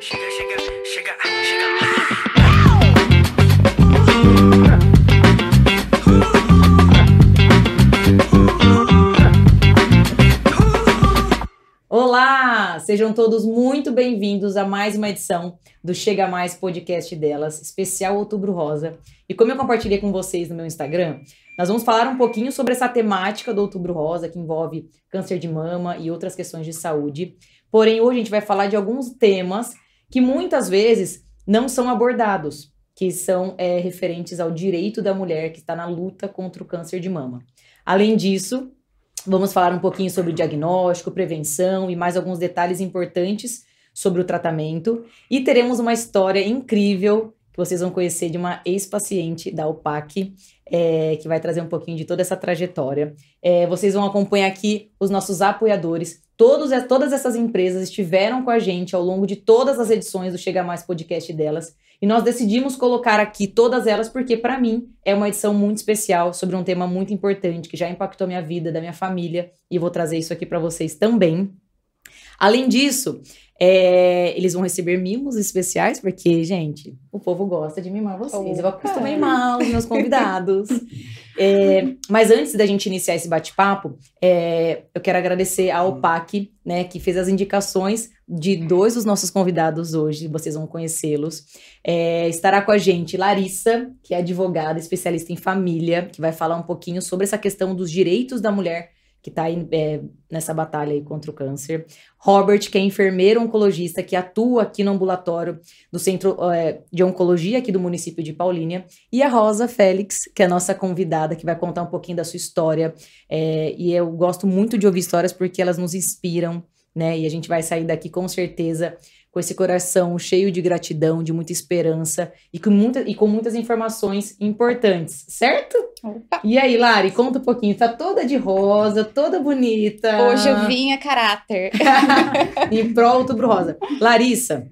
chega, chega, chega, chega. Olá! Sejam todos muito bem-vindos a mais uma edição do Chega Mais Podcast delas, especial Outubro Rosa. E como eu compartilhei com vocês no meu Instagram, nós vamos falar um pouquinho sobre essa temática do Outubro Rosa, que envolve câncer de mama e outras questões de saúde. Porém, hoje a gente vai falar de alguns temas que muitas vezes não são abordados, que são é, referentes ao direito da mulher que está na luta contra o câncer de mama. Além disso, Vamos falar um pouquinho sobre diagnóstico, prevenção e mais alguns detalhes importantes sobre o tratamento. E teremos uma história incrível que vocês vão conhecer de uma ex-paciente da UPAC, é, que vai trazer um pouquinho de toda essa trajetória. É, vocês vão acompanhar aqui os nossos apoiadores. Todos, todas essas empresas estiveram com a gente ao longo de todas as edições do Chega Mais Podcast delas. E nós decidimos colocar aqui todas elas porque, para mim, é uma edição muito especial sobre um tema muito importante que já impactou minha vida, da minha família, e vou trazer isso aqui para vocês também. Além disso, é, eles vão receber mimos especiais, porque, gente, o povo gosta de mimar vocês. Eu acostumo a mimar os meus convidados. É, mas antes da gente iniciar esse bate-papo, é, eu quero agradecer ao PAC, né, que fez as indicações de dois dos nossos convidados hoje, vocês vão conhecê-los. É, estará com a gente Larissa, que é advogada, especialista em família, que vai falar um pouquinho sobre essa questão dos direitos da mulher que está é, nessa batalha aí contra o câncer. Robert, que é enfermeiro oncologista, que atua aqui no ambulatório do Centro é, de Oncologia aqui do município de Paulínia. E a Rosa Félix, que é a nossa convidada, que vai contar um pouquinho da sua história. É, e eu gosto muito de ouvir histórias porque elas nos inspiram, né? E a gente vai sair daqui com certeza com esse coração cheio de gratidão, de muita esperança e com, muita, e com muitas informações importantes, certo? Opa. E aí, Lari, conta um pouquinho. Tá toda de rosa, toda bonita. Hoje eu vim a caráter. em prol outubro rosa. Larissa,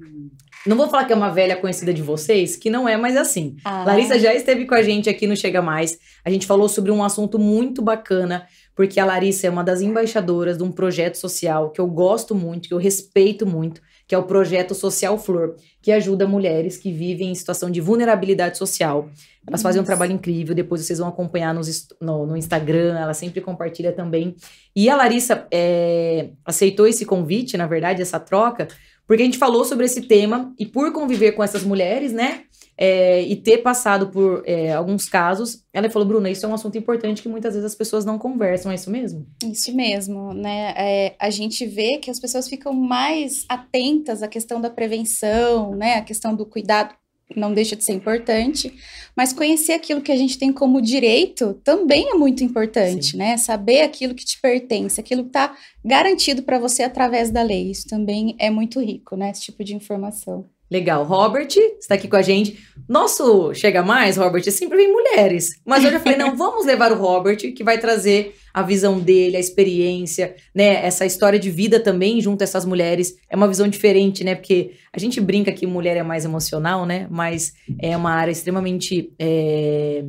não vou falar que é uma velha conhecida de vocês, que não é mais assim. Ah. Larissa já esteve com a gente aqui no Chega Mais. A gente falou sobre um assunto muito bacana, porque a Larissa é uma das embaixadoras de um projeto social que eu gosto muito, que eu respeito muito, que é o projeto Social Flor, que ajuda mulheres que vivem em situação de vulnerabilidade social. Elas fazem um trabalho incrível, depois vocês vão acompanhar nos no, no Instagram, ela sempre compartilha também. E a Larissa é, aceitou esse convite, na verdade, essa troca, porque a gente falou sobre esse tema e por conviver com essas mulheres, né? É, e ter passado por é, alguns casos, ela falou, Bruna, isso é um assunto importante que muitas vezes as pessoas não conversam, é isso mesmo? Isso mesmo, né? É, a gente vê que as pessoas ficam mais atentas à questão da prevenção, né? A questão do cuidado não deixa de ser importante, mas conhecer aquilo que a gente tem como direito também é muito importante, Sim. né? Saber aquilo que te pertence, aquilo que está garantido para você através da lei. Isso também é muito rico, né? Esse tipo de informação. Legal. Robert está aqui com a gente. Nosso Chega Mais, Robert, sempre vem mulheres. Mas eu falei, não, vamos levar o Robert, que vai trazer a visão dele, a experiência, né? Essa história de vida também junto a essas mulheres. É uma visão diferente, né? Porque a gente brinca que mulher é mais emocional, né? Mas é uma área extremamente é,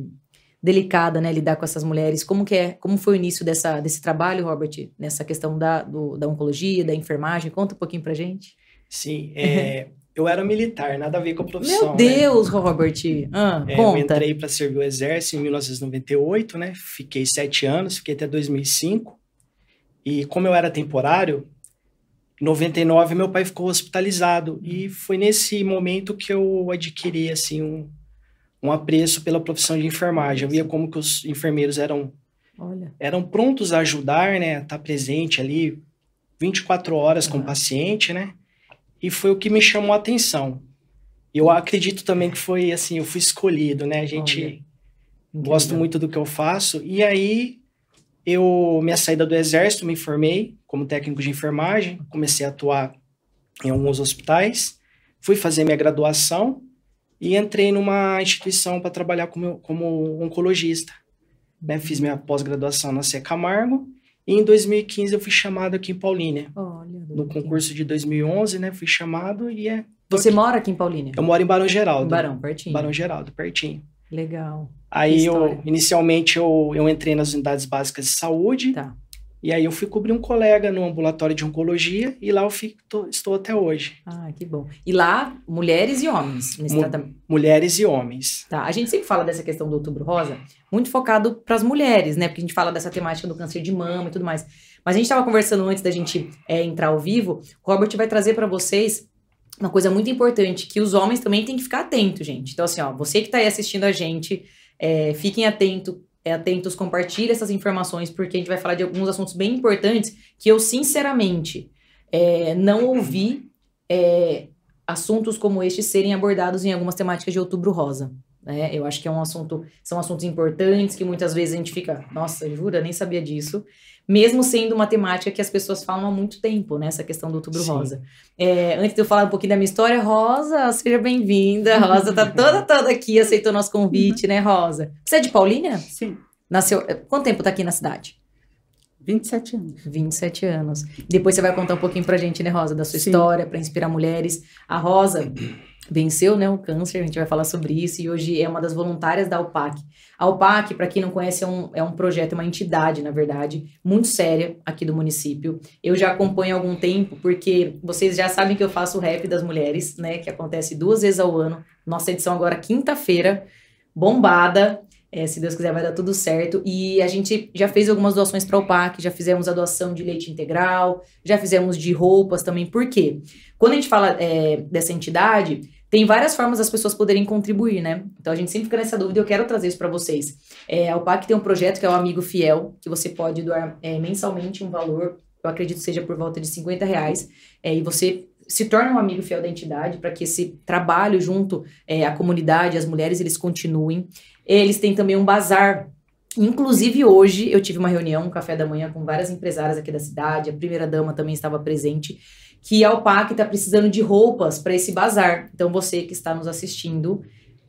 delicada, né? Lidar com essas mulheres. Como que é? Como foi o início dessa, desse trabalho, Robert? Nessa questão da, do- da oncologia, da enfermagem? Conta um pouquinho pra gente. Sim, é, eu era militar, nada a ver com a profissão. Meu Deus, Robert! Ah, né? É, eu entrei para servir o exército em 1998, né? Fiquei sete anos, fiquei até 2005. E como eu era temporário, em 99 meu pai ficou hospitalizado e foi nesse momento que eu adquiri assim um, um apreço pela profissão de enfermagem. Eu via como que os enfermeiros eram Olha, eram prontos a ajudar, né? A estar presente ali 24 horas com o paciente, né? E foi o que me chamou a atenção. Eu acredito também que foi assim, eu fui escolhido, né? A gente incrível. muito do que eu faço. E aí, eu, minha saída do exército, me formei como técnico de enfermagem, comecei a atuar em alguns hospitais, fui fazer minha graduação e entrei numa instituição para trabalhar como, como oncologista. Né? Fiz minha pós-graduação na C. Camargo e em 2015 eu fui chamado aqui em Paulínia. Olha, No concurso de 2011, né? Fui chamado e é. Você mora aqui em Paulínia? Eu moro em Barão Em Geraldo. Barão, pertinho. Barão Geraldo, pertinho. Legal. Aí eu, inicialmente, eu, eu entrei nas unidades básicas de saúde. Tá. E aí eu fui cobrir um colega no ambulatório de oncologia e lá eu fico, tô- estou até hoje. Ah, que bom. E lá, mulheres e homens nesse Mu- tratamento. Mulheres e homens. Tá, a gente sempre fala dessa questão do outubro rosa, muito focado para as mulheres, né? Porque a gente fala dessa temática do câncer de mama e tudo mais. Mas a gente estava conversando antes da gente é, entrar ao vivo, o Robert vai trazer para vocês uma coisa muito importante, que os homens também têm que ficar atentos, gente. Então, assim, ó, você que tá aí assistindo a gente, é, fiquem atento, é, atentos, compartilhe essas informações, porque a gente vai falar de alguns assuntos bem importantes que eu, sinceramente, é, não ouvi é, assuntos como este serem abordados em algumas temáticas de outubro rosa. Né? Eu acho que é um assunto, são assuntos importantes que muitas vezes a gente fica, nossa, jura, nem sabia disso. Mesmo sendo uma temática que as pessoas falam há muito tempo, né? Essa questão do outubro Sim. rosa. É, antes de eu falar um pouquinho da minha história, Rosa, seja bem-vinda. Rosa tá toda, toda aqui, aceitou nosso convite, né, Rosa? Você é de Paulínia? Sim, Nasceu. Quanto tempo tá aqui na cidade? 27 anos. 27 anos. Depois você vai contar um pouquinho pra gente, né, Rosa, da sua Sim. história, pra inspirar mulheres. A Rosa venceu, né, o câncer, a gente vai falar sobre isso, e hoje é uma das voluntárias da UPAC. A UPAC, para quem não conhece, é um, é um projeto, é uma entidade, na verdade, muito séria aqui do município. Eu já acompanho há algum tempo, porque vocês já sabem que eu faço o rap das mulheres, né, que acontece duas vezes ao ano. Nossa edição agora, quinta-feira, bombada. É, se Deus quiser, vai dar tudo certo. E a gente já fez algumas doações para o PAC, já fizemos a doação de leite integral, já fizemos de roupas também. Por quê? Quando a gente fala é, dessa entidade, tem várias formas das pessoas poderem contribuir, né? Então a gente sempre fica nessa dúvida e eu quero trazer isso para vocês. É, a UPAC tem um projeto que é o Amigo Fiel, que você pode doar é, mensalmente um valor, eu acredito seja por volta de 50 reais, é, e você se torna um amigo fiel da entidade para que esse trabalho junto é, à comunidade, as mulheres, eles continuem. Eles têm também um bazar. Inclusive, hoje eu tive uma reunião, um café da manhã, com várias empresárias aqui da cidade, a primeira-dama também estava presente, que a UPAC está precisando de roupas para esse bazar. Então, você que está nos assistindo,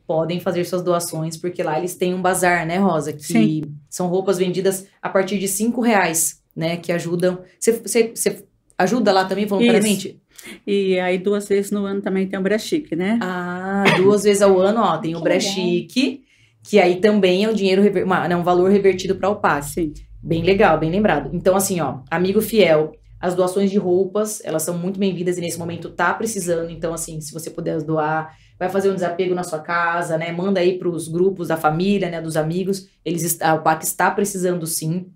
podem fazer suas doações, porque lá eles têm um bazar, né, Rosa? Que Sim. são roupas vendidas a partir de cinco reais, né? Que ajudam. Você, ajuda lá também voluntariamente? E aí, duas vezes no ano também tem o Brechique, né? Ah, duas vezes ao ano, ó, tem o Que Brechique, que aí também é um dinheiro, uma, né, um valor revertido para o PAC. Sim. Bem legal, bem lembrado. Então, assim, ó, amigo fiel, as doações de roupas, elas são muito bem-vindas e nesse momento tá precisando. Então, assim, se você puder doar, vai fazer um desapego na sua casa, né? Manda aí pros grupos da família, né? Dos amigos. Eles, est- a PAC está precisando sim.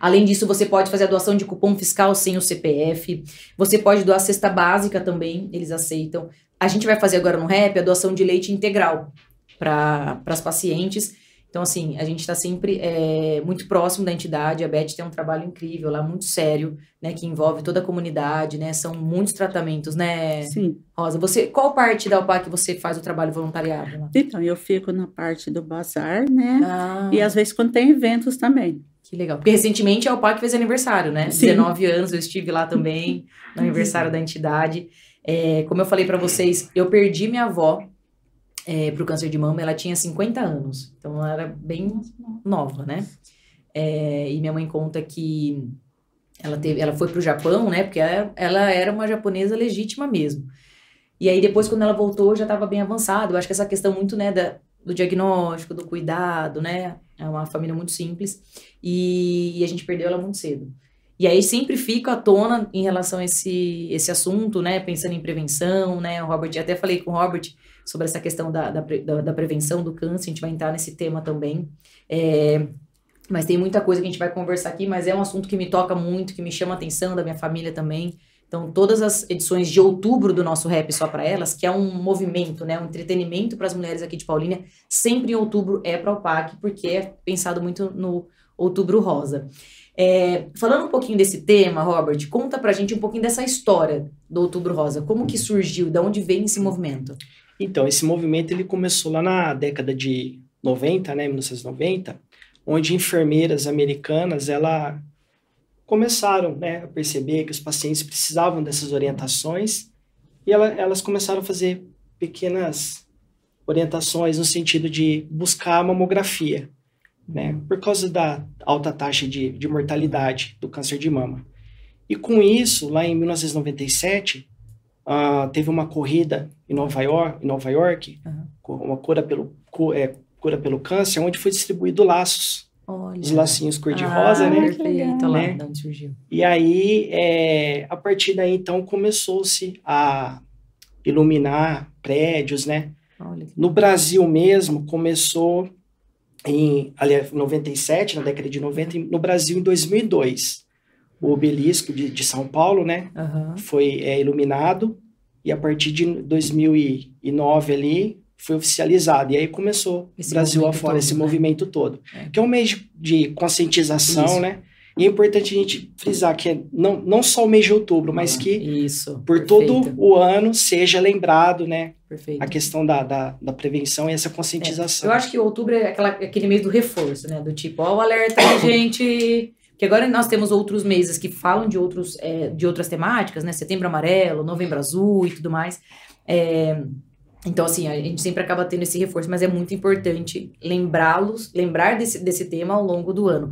Além disso, você pode fazer a doação de cupom fiscal sem o CPF. Você pode doar cesta básica também, eles aceitam. A gente vai fazer agora no REP a doação de leite integral para as pacientes. Então, assim, a gente está sempre é, muito próximo da entidade. A Beth tem um trabalho incrível lá, muito sério, né? Que envolve toda a comunidade, né? São muitos tratamentos, né, Sim. Rosa? Você, qual parte da UPAC você faz o trabalho voluntariado? lá? Então, eu fico na parte do bazar, né? Ah, E às vezes quando tem eventos também. que legal. Porque recentemente a UPAC fez aniversário, né? Sim. 19 anos, eu estive lá também, no aniversário da entidade. É, como eu falei para vocês, eu perdi minha avó é, pro câncer de mama, ela tinha 50 anos. Então ela era bem nova, né? É, e minha mãe conta que ela, teve, ela foi pro Japão, né? Porque ela, ela era uma japonesa legítima mesmo. E aí depois, quando ela voltou, já estava bem avançado. Eu acho que essa questão muito, né, da, do diagnóstico, do cuidado, né? É uma família muito simples. E, e a gente perdeu ela muito cedo. E aí sempre fica à tona em relação a esse, esse assunto, né? Pensando em prevenção, né? O Robert, até falei com o Robert sobre essa questão da, da, da, prevenção do câncer, a gente vai entrar nesse tema também. É, mas tem muita coisa que a gente vai conversar aqui, mas é um assunto que me toca muito, que me chama a atenção, da minha família também. Então, todas as edições de outubro do nosso Rap Só Pra Elas, que é um movimento, né, um entretenimento para as mulheres aqui de Paulínia, sempre em outubro é para o PAC, porque é pensado muito no outubro rosa. É, falando um pouquinho desse tema, Robert, conta pra gente um pouquinho dessa história do outubro rosa. Como que surgiu, de onde vem esse movimento? Então, esse movimento ele começou lá na década de 90, né, 1990, onde enfermeiras americanas, ela começaram, né, a perceber que os pacientes precisavam dessas orientações e ela- elas começaram a fazer pequenas orientações no sentido de buscar a mamografia, né, por causa da alta taxa de, de mortalidade do câncer de mama. E com isso, lá em 1997, ah, teve uma corrida em Nova York, em Nova York co- uma cura pelo, é, cura pelo câncer, onde foi distribuído laços Olha. os lacinhos cor-de-rosa, ah, né? Perfeito, lá, Né? de onde surgiu. E aí, é, a partir daí, então, começou-se a iluminar prédios, né? Olha No Brasil mesmo, começou em aliás, 97, na década de 90, e no Brasil em 2002. O obelisco de, de São Paulo, né? Aham. Foi é, iluminado e a partir de 2009 ali foi oficializado. E aí começou Esse Brasil afora, todo, esse né? movimento todo. É. Que é um mês de, de conscientização, Isso. né? E é importante a gente frisar que é não, não só o mês de outubro, mas Ah, que Isso. por perfeito, todo o ano seja lembrado, né? Perfeito. A questão da, da, da prevenção e essa conscientização. Eu acho que outubro é aquela- aquele mês do reforço, né? Do tipo, ó, o alerta gente. Que agora nós temos outros meses que falam de, outros, é, de outras temáticas, né? Setembro amarelo, novembro azul e tudo mais. É, então, assim, a gente sempre acaba tendo esse reforço, mas é muito importante lembrá-los, lembrar desse, desse tema ao longo do ano.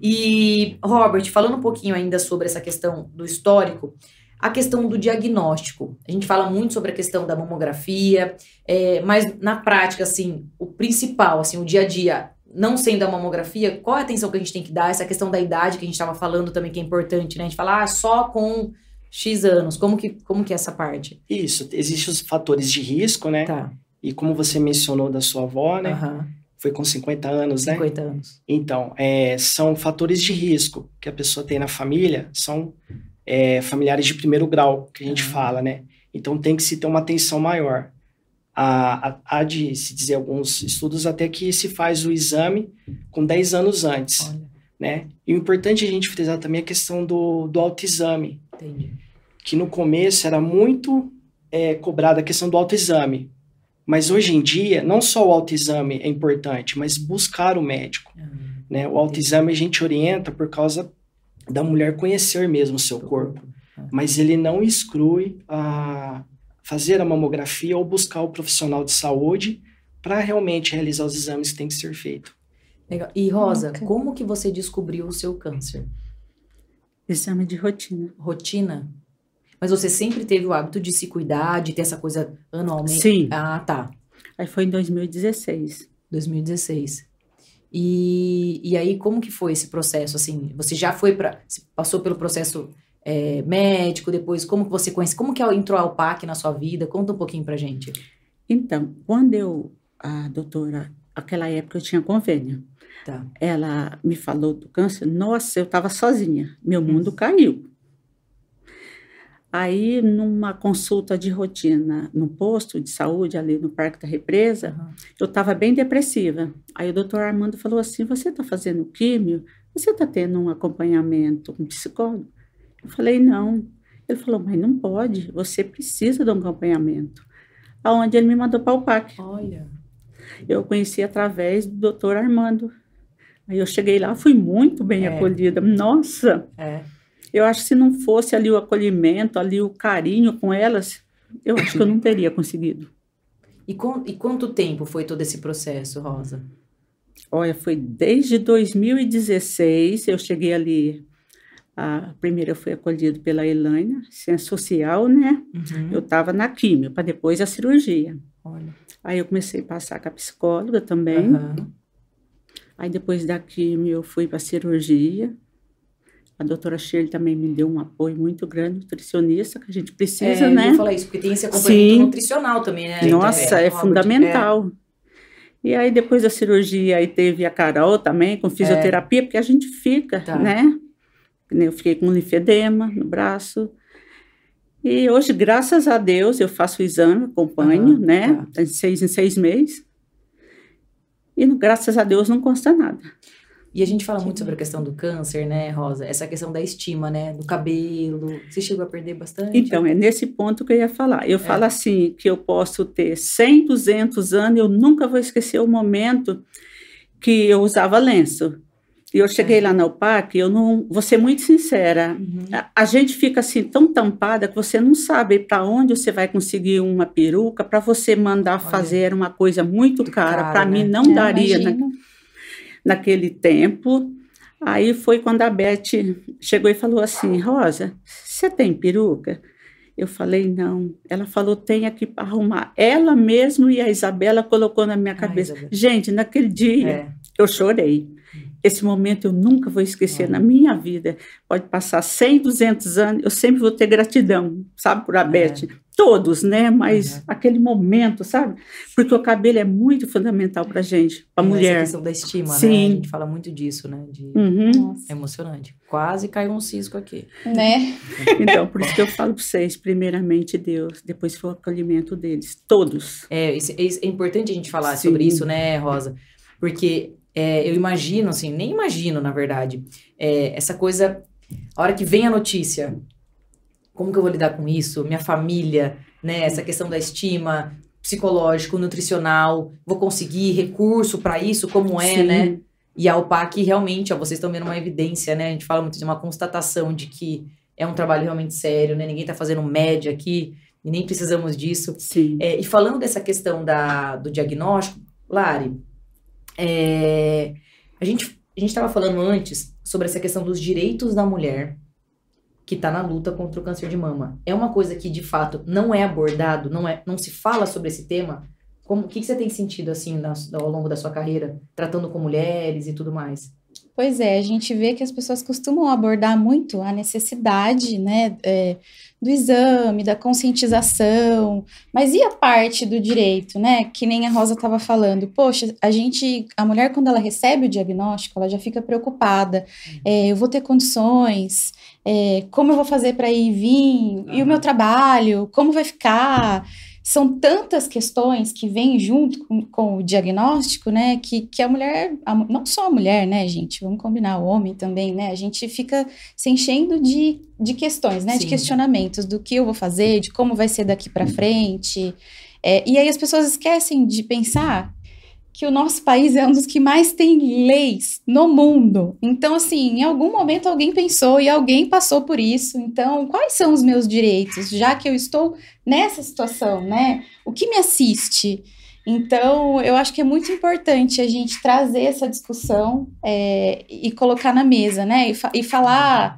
E, Robert, falando um pouquinho ainda sobre essa questão do histórico, a questão do diagnóstico. A gente fala muito sobre a questão da mamografia, é, mas na prática, assim, o principal, assim, o dia a dia, não sendo a mamografia, qual a atenção que a gente tem que dar? Essa questão da idade que a gente estava falando também, que é importante, né? A gente fala, ah, só com X anos. Como que, como que é essa parte? Isso, existem os fatores de risco, né? Tá. E como você mencionou da sua avó, né? Aham. Foi com 50 anos, né? 50 anos. Então, é, são fatores de risco que a pessoa tem na família, são é, familiares de primeiro grau, que a gente Ah. fala, né? Então tem que se ter uma atenção maior. Há, há- de se dizer alguns estudos até que se faz o exame com 10 anos antes, Olha, né? E o importante é a gente frisar também a questão do, do autoexame, entendi. Que no começo era muito é, cobrada a questão do autoexame. Mas hoje em dia, não só o autoexame é importante, mas buscar o médico Ah, né? O autoexame a gente orienta por causa da mulher conhecer mesmo o seu corpo, Ah. mas ele não exclui a fazer a mamografia ou buscar o profissional de saúde para realmente realizar os exames que tem que ser feito. Legal. E, Rosa, Bacana. como que você descobriu o seu câncer? Exame de rotina. Rotina? Mas você sempre teve o hábito de se cuidar, de ter essa coisa anualmente? Sim. Ah, tá. Aí foi em 2016. 2016. E, e aí, como que foi esse processo, assim? Você já foi para... Passou pelo processo é, médico, depois, como que você conhece? Como que entrou a Alpac na sua vida? Conta um pouquinho pra gente. Então, quando eu, a doutora, aquela época eu tinha convênio, Tá. ela me falou do câncer, nossa, eu estava sozinha, meu mundo caiu. Aí, numa consulta de rotina no posto de saúde, ali no Parque da Represa, Aham. eu estava bem depressiva. Aí o doutor Armando falou assim: Você está fazendo químio? Você está tendo um acompanhamento com psicólogo? Eu falei: Não. Ele falou: Mas não pode, você precisa de um acompanhamento. Aonde ele me mandou para o PAC. Olha. Eu conheci através do doutor Armando. Aí eu cheguei lá, fui muito bem É. acolhida. Nossa, É. eu acho que se não fosse ali o acolhimento, ali o carinho com elas, eu acho que eu não teria conseguido. E, com, e quanto tempo foi todo esse processo, Rosa? Olha, foi desde 2016, eu cheguei ali, a primeira eu fui acolhida pela Elaine, ciência social, né? Uhum. Eu estava na químio, para depois a cirurgia. Olha. Aí eu comecei a passar com a psicóloga também. Aham. Aí depois da químio eu fui para a cirurgia. A doutora Shirley também me deu um apoio muito grande, nutricionista, que a gente precisa, é, né? Eu falar isso, porque tem esse acompanhamento Sim. nutricional também, né? Nossa, é, Robert? fundamental. E aí, depois da cirurgia, aí teve a Carol também, com fisioterapia, porque a gente fica, Tá. né? Eu fiquei com linfedema no braço. E hoje, graças a Deus, eu faço o exame, acompanho, Aham, né? De seis em seis meses. E, graças a Deus, não consta nada. E a gente fala muito sobre a questão do câncer, né, Rosa? Essa questão da estima, né? Do cabelo. Você chegou a perder bastante? Então, é nesse ponto que eu ia falar. É. Eu falo assim, que eu posso ter 100, 200 anos, eu nunca vou esquecer o momento que eu usava lenço. E eu cheguei lá na UPAC, eu não, vou ser muito sincera, Uhum. a, a gente fica assim tão tampada que você não sabe para onde você vai conseguir uma peruca para você mandar Olha. fazer uma coisa muito Muito cara. Para né? mim não É, daria na- imagino. Naquele tempo. Aí foi quando a Beth chegou e falou assim: Rosa, você tem peruca? Eu falei, não. Ela falou, tem aqui para arrumar. Ela mesmo e a Isabela colocou na minha Ah, cabeça. Isabela. Gente, naquele dia É. eu chorei. Esse momento eu nunca vou esquecer na minha vida. Pode passar 100, 200 anos, eu sempre vou ter gratidão, sabe, por a Beth. Todos, né? Mas Uhum. aquele momento, sabe? Porque o cabelo é muito fundamental pra gente, pra Essa mulher. questão da estima, né? Sim. A gente fala muito disso, né? De... Uhum. Nossa, É emocionante. Quase caiu um cisco aqui. né? Então, por isso que eu falo para vocês, primeiramente Deus, depois foi o acolhimento deles, todos. É, isso- é importante a gente falar Sim. sobre isso, né, Rosa? Porque é, eu imagino, assim, nem imagino, na verdade, é, essa coisa, a hora que vem a notícia, como que eu vou lidar com isso? Minha família, né? Essa questão da estima, psicológico, nutricional, vou conseguir recurso para isso, como é, Sim. né? E a UPAC realmente, ó, vocês estão vendo uma evidência, né? A gente fala muito de uma constatação de que é um trabalho realmente sério, né? Ninguém tá fazendo média aqui e nem precisamos disso. Sim. É, e falando dessa questão da, do diagnóstico, Lari, é, a gente a gente estava falando antes sobre essa questão dos direitos da mulher que está na luta contra o câncer de mama. É uma coisa que de fato não é abordado, não é, não se fala sobre esse tema. Como, o que, que você tem sentido assim na- ao longo da sua carreira, tratando com mulheres e tudo mais? Pois é, a gente vê que as pessoas costumam abordar muito a necessidade, né, é, do exame, da conscientização, mas e a parte do direito, né, que nem a Rosa estava falando, poxa, a gente, a mulher quando ela recebe o diagnóstico, ela já fica preocupada, é, eu vou ter condições, é, como eu vou fazer para ir e vir, e o meu trabalho, como vai ficar, são tantas questões que vêm junto com, com o diagnóstico, né, que, que a mulher, a não só a mulher, né, gente, vamos combinar, o homem também, né, a gente fica se enchendo de, de questões, né, de Sim. questionamentos do que eu vou fazer, de como vai ser daqui para frente, É, e aí as pessoas esquecem de pensar que o nosso país é um dos que mais tem leis no mundo. Então, assim, em algum momento alguém pensou e alguém passou por isso. Então, quais são os meus direitos, já que eu estou nessa situação, né? O que me assiste? Então, eu acho que é muito importante a gente trazer essa discussão é, e colocar na mesa, né? E, fa- e falar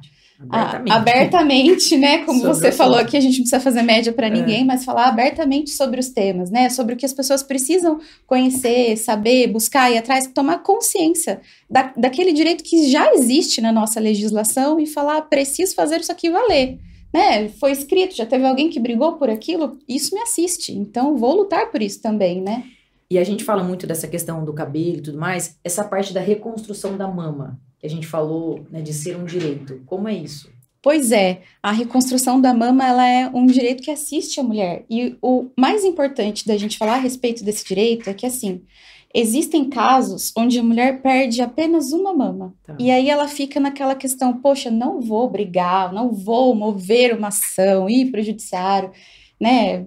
a- abertamente, né? Como Sobre você falou aqui, a gente não precisa fazer média para É. ninguém, mas falar abertamente sobre os temas, né? Sobre o que as pessoas precisam conhecer, saber, buscar, ir atrás, tomar consciência da, daquele direito que já existe na nossa legislação e falar, preciso fazer isso aqui valer. Né? Foi escrito, já teve alguém que brigou por aquilo, isso me assiste. Então, vou lutar por isso também, né? E a gente fala muito dessa questão do cabelo e tudo mais, essa parte da reconstrução da mama, que a gente falou, né, de ser um direito. Como é isso? Pois é, a reconstrução da mama ela é um direito que assiste a mulher. E o mais importante da gente falar a respeito desse direito é que, assim, existem casos onde a mulher perde apenas uma mama. Tá. E aí ela fica naquela questão: poxa, não vou brigar, não vou mover uma ação, ir para o judiciário, né?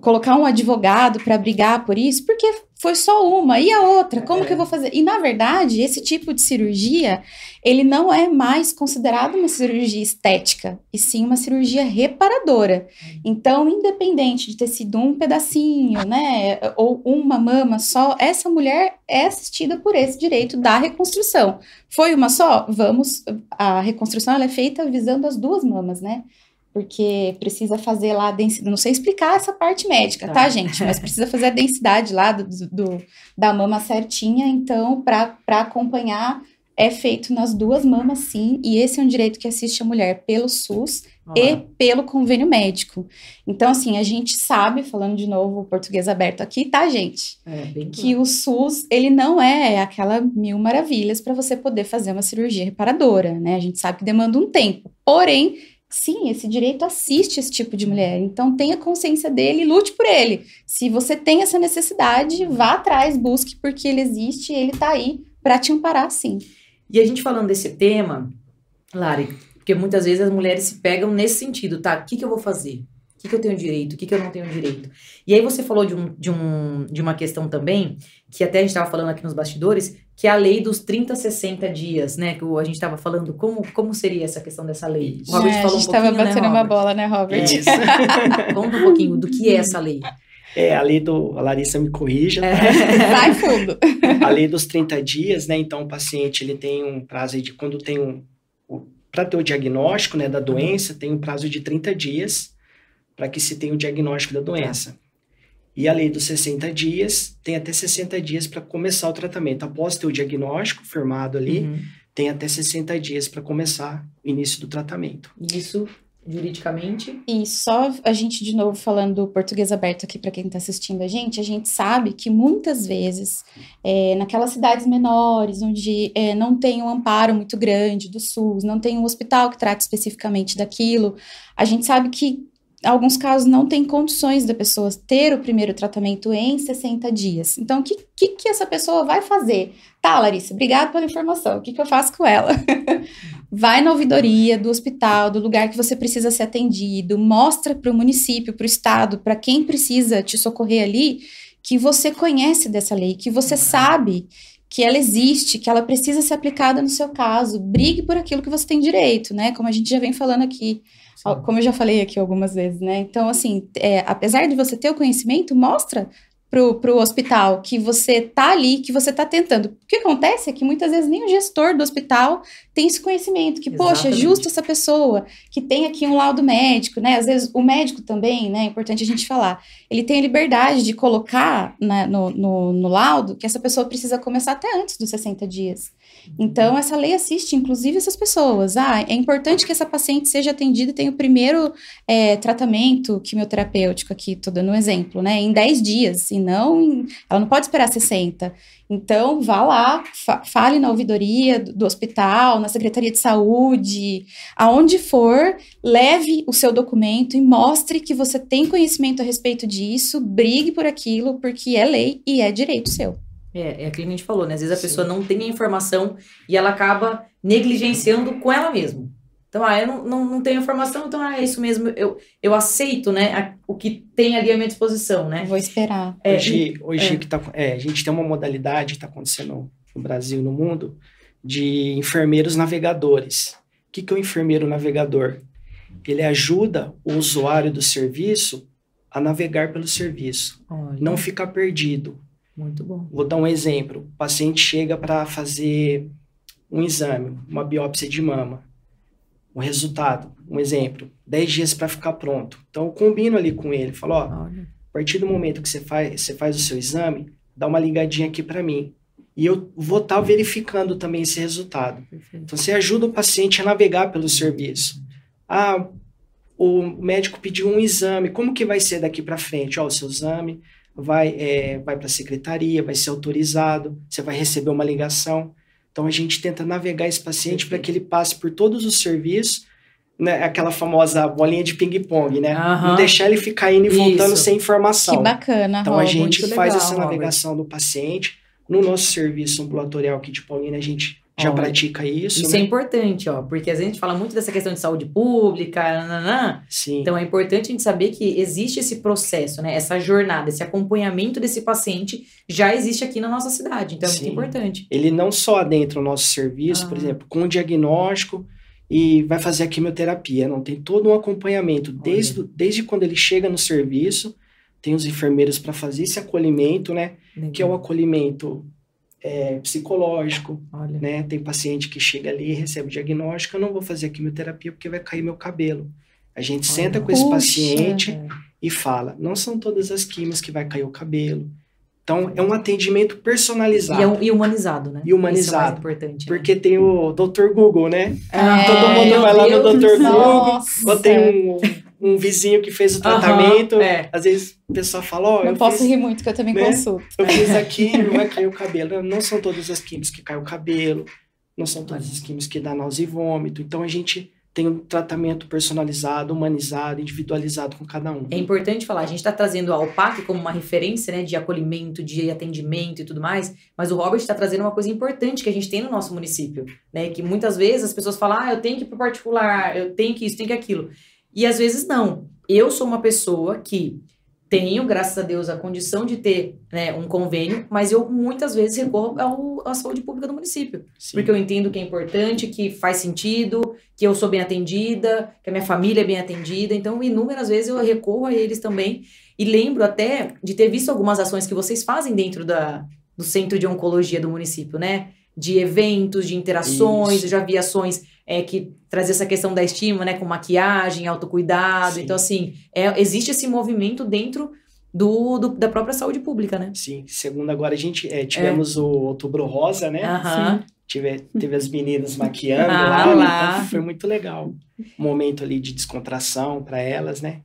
Colocar um advogado para brigar por isso, porque foi só uma. E a outra? Como que eu vou fazer? E na verdade, esse tipo de cirurgia ele não é mais considerado uma cirurgia estética, e sim uma cirurgia reparadora. Então, independente de ter sido um pedacinho, né, ou uma mama só, essa mulher é assistida por esse direito da reconstrução. Foi uma só? Vamos, a reconstrução ela é feita visando as duas mamas, né? Porque precisa fazer lá a densidade. Não sei explicar essa parte médica, tá, Tá. gente? Mas precisa fazer a densidade lá do, do- da mama certinha. Então, para acompanhar é feito nas duas mamas, sim, e esse é um direito que assiste a mulher pelo SUS Olha e pelo convênio médico. Então, assim, a gente sabe, falando de novo o português aberto aqui, tá, gente? É, bem Que o SUS, ele não é aquela mil maravilhas para você poder fazer uma cirurgia reparadora, né? A gente sabe que demanda um tempo. Porém, sim, esse direito assiste esse tipo de mulher. Então, tenha consciência dele e lute por ele. Se você tem essa necessidade, vá atrás, busque, porque ele existe ele tá aí para te amparar, sim. E a gente falando desse tema, Lari, porque muitas vezes as mulheres se pegam nesse sentido, tá? O que, que eu vou fazer? O que, que eu tenho direito? O que, que eu não tenho direito? E aí você falou de, um, de, um, de uma questão também, que até a gente estava falando aqui nos bastidores, que é a lei dos 30, 60 dias, né? Que a gente estava falando, como, como seria essa questão dessa lei? O Robert É, a falou um gente tava pouquinho, batendo né, uma bola, né, Robert? Isso. Conta um pouquinho do que é essa lei. É, a lei do. A Larissa me corrija, tá? Vai fundo. a lei dos 30 dias, né? Então, o paciente ele tem um prazo de quando tem um. Para ter o diagnóstico né, da doença, tem um prazo de 30 dias para que se tenha o diagnóstico da doença. E a lei dos 60 dias tem até 60 dias para começar o tratamento. Após ter o diagnóstico firmado ali, Uhum. tem até 60 dias para começar o início do tratamento. Isso, juridicamente. E só a gente, de novo, falando português aberto aqui para quem está assistindo a gente, a gente sabe que muitas vezes, é, naquelas cidades menores, onde é, não tem um amparo muito grande do SUS, não tem um hospital que trate especificamente daquilo, a gente sabe que alguns casos não tem condições da pessoa ter o primeiro tratamento em 60 dias. Então, o que, que, que essa pessoa vai fazer? Tá, Larissa, obrigado pela informação. O que, que eu faço com ela? vai na ouvidoria do hospital, do lugar que você precisa ser atendido, mostra para o município, para o estado, para quem precisa te socorrer ali, que você conhece dessa lei, que você sabe que ela existe, que ela precisa ser aplicada no seu caso. Brigue por aquilo que você tem direito, né? Como a gente já vem falando aqui, Como eu já falei aqui algumas vezes, né? Então, assim, é, apesar de você ter o conhecimento, mostra pro, pro hospital que você tá ali, que você tá tentando. O que acontece é que muitas vezes nem o gestor do hospital tem esse conhecimento, que, poxa, é Exatamente. justo essa pessoa, que tem aqui um laudo médico, né? Às vezes o médico também, né? É importante a gente falar. Ele tem a liberdade de colocar né, no, no, no laudo que essa pessoa precisa começar até antes dos 60 dias. Então, essa lei assiste, inclusive, essas pessoas. Ah, é importante que essa paciente seja atendida e tenha o primeiro é, tratamento quimioterapêutico aqui, tô dando um exemplo, né? Em 10 dias, e não em- ela não pode esperar 60. Então, vá lá, fa- fale na ouvidoria do, do hospital, na Secretaria de Saúde, aonde for, leve o seu documento e mostre que você tem conhecimento a respeito disso, brigue por aquilo, porque é lei e é direito seu. É, é aquilo que a gente falou, né? Às vezes a Sim. pessoa não tem a informação e ela acaba negligenciando com ela mesma. Então, ah, eu não, não, não tenho informação, então ah, é isso mesmo, eu, eu aceito, né, a- o que tem ali à minha disposição, né? Vou esperar. É, hoje, hoje é. que tá, é, a gente tem uma modalidade que está acontecendo no Brasil e no mundo de enfermeiros navegadores. O que, que é o enfermeiro navegador? Ele ajuda o usuário do serviço a navegar pelo serviço, Olha, não ficar perdido. Muito bom. Vou dar um exemplo. O paciente chega para fazer um exame, uma biópsia de mama. O resultado, um exemplo, 10 dias para ficar pronto. Então eu combino ali com ele, falo, ó, Olha, a partir do momento que você faz, você faz o seu exame, dá uma ligadinha aqui para mim. E eu vou estar verificando também esse resultado. perfeito. Então você ajuda o paciente a navegar pelo serviço. Ah, o médico pediu um exame, como que vai ser daqui para frente? Ó, o seu exame vai, é, vai para a secretaria, vai ser autorizado, você vai receber uma ligação. Então a gente tenta navegar esse paciente para que ele passe por todos os serviços, né, aquela famosa bolinha de ping-pong, né? Aham. Não deixar ele ficar indo e voltando Isso. sem informação. Que bacana, Então a Rob. gente faz legal, essa Robert. navegação do paciente. No nosso serviço ambulatorial aqui de Paulina, a gente já pratica isso. Isso né? é importante, ó, porque às vezes a gente fala muito dessa questão de saúde pública, nananã. Sim. então é importante a gente saber que existe esse processo, né? Essa jornada, esse acompanhamento desse paciente já existe aqui na nossa cidade, então é Sim. muito importante. Ele não só adentra o nosso serviço, por Ah. exemplo, com o diagnóstico e vai fazer a quimioterapia. Não tem todo um acompanhamento. Desde, desde quando ele chega no serviço, tem os enfermeiros para fazer esse acolhimento, né? Que é o acolhimento é, psicológico, Olha, né? Tem paciente que chega ali e recebe o diagnóstico, eu não vou fazer a quimioterapia porque vai cair meu cabelo. A gente Olha. senta com esse Puxa. paciente é. e fala, não são todas as químios que vai cair o cabelo. Então, é um atendimento personalizado. E, é e humanizado, né? E humanizado. Isso é importante. né? Porque tem o Dr. Google, né? Ah, Todo mundo vai lá no Deus Dr. do céu. Google, Nossa. ou tem um, um vizinho que fez o tratamento. é. Às vezes o pessoal fala, ó, Não eu, posso fiz, rir muito, que eu também né? consulto. eu fiz aquilo, vai cair o cabelo. Não são todas as químicas que caem o cabelo, não são todas as químicas que dá náusea e vômito. Então, a gente tem um tratamento personalizado, humanizado, individualizado com cada um. É importante falar, a gente está trazendo a Alpac como uma referência né, de acolhimento, de atendimento e tudo mais, mas o Robert está trazendo uma coisa importante que a gente tem no nosso município, né? Que muitas vezes as pessoas falam, ah, eu tenho que ir pro particular, eu tenho que isso, tenho que aquilo. E às vezes não. Eu sou uma pessoa que tenho, graças a Deus, a condição de ter né, um convênio, mas eu muitas vezes recorro ao, à saúde pública do município. Sim. Porque eu entendo que é importante, que faz sentido, que eu sou bem atendida, que a minha família é bem atendida. Então, inúmeras vezes eu recorro a eles também. E lembro até de ter visto algumas ações que vocês fazem dentro da, do Centro de Oncologia do município, né? De eventos, de interações. Isso. Eu já vi ações é, que trazem essa questão da estima, né? Com maquiagem, autocuidado. Sim. Então, assim, é, existe esse movimento dentro do, do- da própria saúde pública, né? Sim, segundo agora a gente é, tivemos o Outubro Rosa, né? Aham. Tive, teve as meninas maquiando Ah, lá, lá. então foi muito legal. Um momento ali de descontração para elas, né?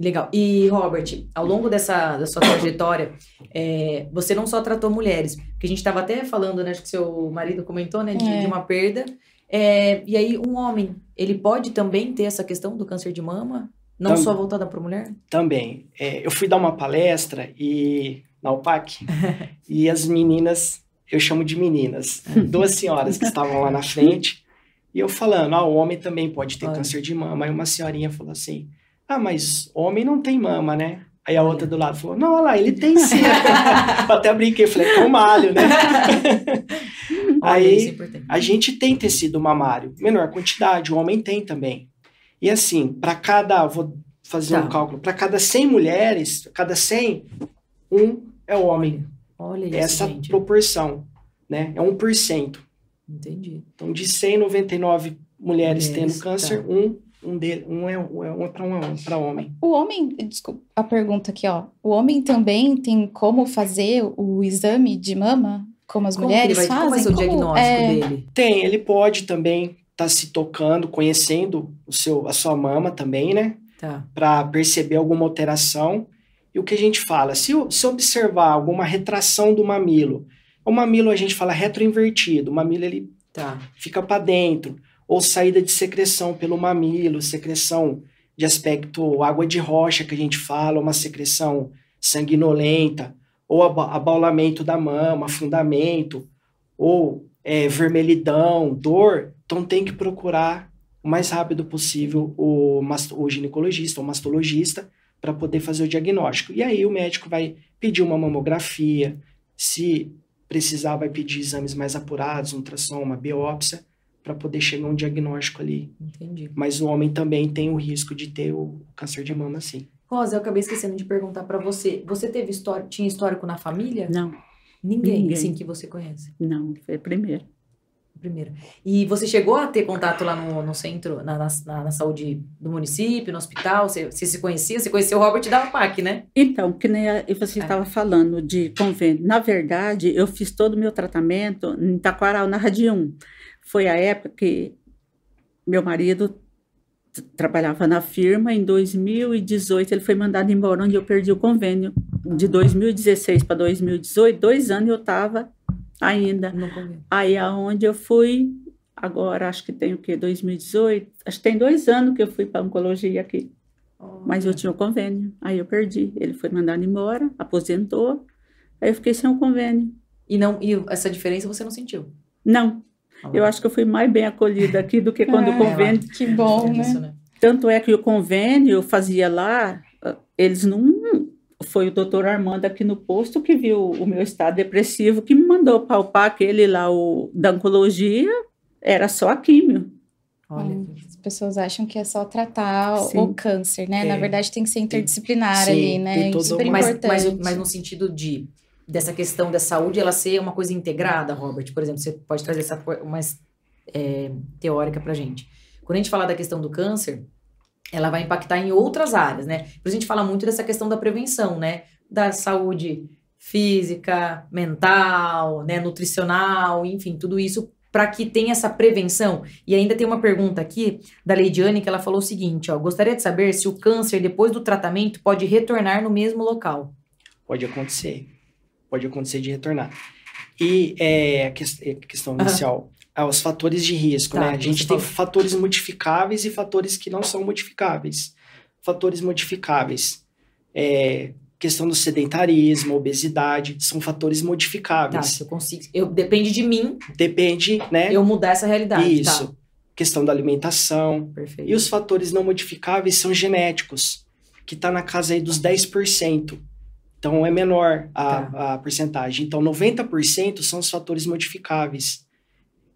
Legal. E, Robert, ao longo dessa da sua trajetória, é, você não só tratou mulheres, porque a gente estava até falando, né? Acho que seu marido comentou, né? De, É. de uma perda. É, e aí, um homem, ele pode também ter essa questão do câncer de mama? Não Tam- só voltada para mulher? Também. É, eu fui dar uma palestra e na UPAC e as meninas, eu chamo de meninas, duas senhoras que estavam lá na frente e eu falando, ah, o homem também pode ter Olha. câncer de mama. Aí uma senhorinha falou assim, ah, mas homem não tem mama, né? Aí a outra do lado falou, não, olha lá, ele tem sim. eu até brinquei, falei, com malho, né? Aí, é. A gente tem tecido mamário, menor quantidade, o homem tem também. E assim, para cada, vou fazer Tá. um cálculo, para cada 100 mulheres, cada 100, um é homem. Olha isso, Essa gente. proporção, né? É 1%. Entendi. Então, de 199 mulheres Mulheres, tendo câncer, tá. um, um, dele, um é, um é, um é para um, pra homem. O homem, desculpa, a pergunta aqui, ó. O homem também tem como fazer o exame de mama, como as Como ele mulheres vai, fazem? como vai ser o Como- diagnóstico é, dele? Tem, ele pode também estar se tocando, conhecendo o seu, a sua mama também, né? Tá. para perceber alguma alteração. E o que a gente fala, se, se observar alguma retração do mamilo, o mamilo a gente fala retroinvertido, o mamilo ele Tá. fica para dentro, ou saída de secreção pelo mamilo, secreção de aspecto água de rocha que a gente fala, uma secreção sanguinolenta, ou aba- abaulamento da mama, afundamento, ou é, vermelhidão, dor, então tem que procurar o mais rápido possível o, o ginecologista, o mastologista, para poder fazer o diagnóstico. E aí o médico vai pedir uma mamografia, se precisar, vai pedir exames mais apurados, um ultrassom, uma biópsia, para poder chegar a um diagnóstico ali. Entendi. Mas o homem também tem o risco de ter o câncer de mama, sim. Rosa, eu acabei esquecendo de perguntar pra você. Você teve história, tinha histórico na família? Não, Ninguém, Ninguém. assim, que você conhece. não, foi a primeira. Primeiro. E você chegou a ter contato lá no, no centro, na, na, na- saúde do município, no hospital? Você, você se conhecia? Você conheceu o Robert da UPAC, né? Então, que nem a- você É. estava falando de convênio. Na verdade, eu fiz todo o meu tratamento em Taquaral, na Rádio 1. Foi a época que meu marido trabalhava na firma. Em 2018, ele foi mandado embora, onde eu perdi o convênio. De 2016 para 2018, dois anos eu estava ainda. Aí aonde eu fui, agora acho que tem o quê? 2018? Acho que tem dois anos que eu fui para oncologia aqui. Mas eu tinha o convênio. Aí eu perdi. Ele foi mandado embora, aposentou. Aí eu fiquei sem o convênio. E, não, e essa diferença você não sentiu? Não, eu acho que eu fui mais bem acolhida aqui do que quando É. o convênio. Que bom, né? Isso, né? Tanto é que o convênio eu fazia lá, eles não. Foi o doutor Armando aqui no posto que viu o meu estado depressivo, que me mandou palpar aquele lá, o da oncologia, era só a químio. Olha. Hum, As pessoas acham que é só tratar o- Sim. o câncer, né? Na É. verdade, tem que ser interdisciplinar Sim, ali, né? toda Super Mas, importante. mas, mas no sentido de dessa questão da saúde ela ser uma coisa integrada, Robert, por exemplo, você pode trazer essa mais é, teórica pra gente. Quando a gente fala da questão do câncer, ela vai impactar em outras áreas, né? Por a gente fala muito dessa questão da prevenção, né? Da saúde física, mental, né, nutricional, enfim, tudo isso para que tenha essa prevenção. E ainda tem uma pergunta aqui da Leidiane que ela falou o seguinte, ó, gostaria de saber se o câncer depois do tratamento pode retornar no mesmo local. Pode acontecer. Pode acontecer de retornar. E é, a a questão inicial, ah, os fatores de risco, Tá, né? A gente tem falou. fatores modificáveis e fatores que não são modificáveis. Fatores modificáveis, é, questão do sedentarismo, obesidade, são fatores Tá, modificáveis. se eu consigo, eu depende de mim Depende, né? eu mudar essa realidade, Isso. tá? Questão da alimentação. Perfeito. E os fatores não modificáveis são genéticos, que está na casa aí dos 10%. Então é menor a, Tá. a porcentagem. Então 90% são os fatores modificáveis.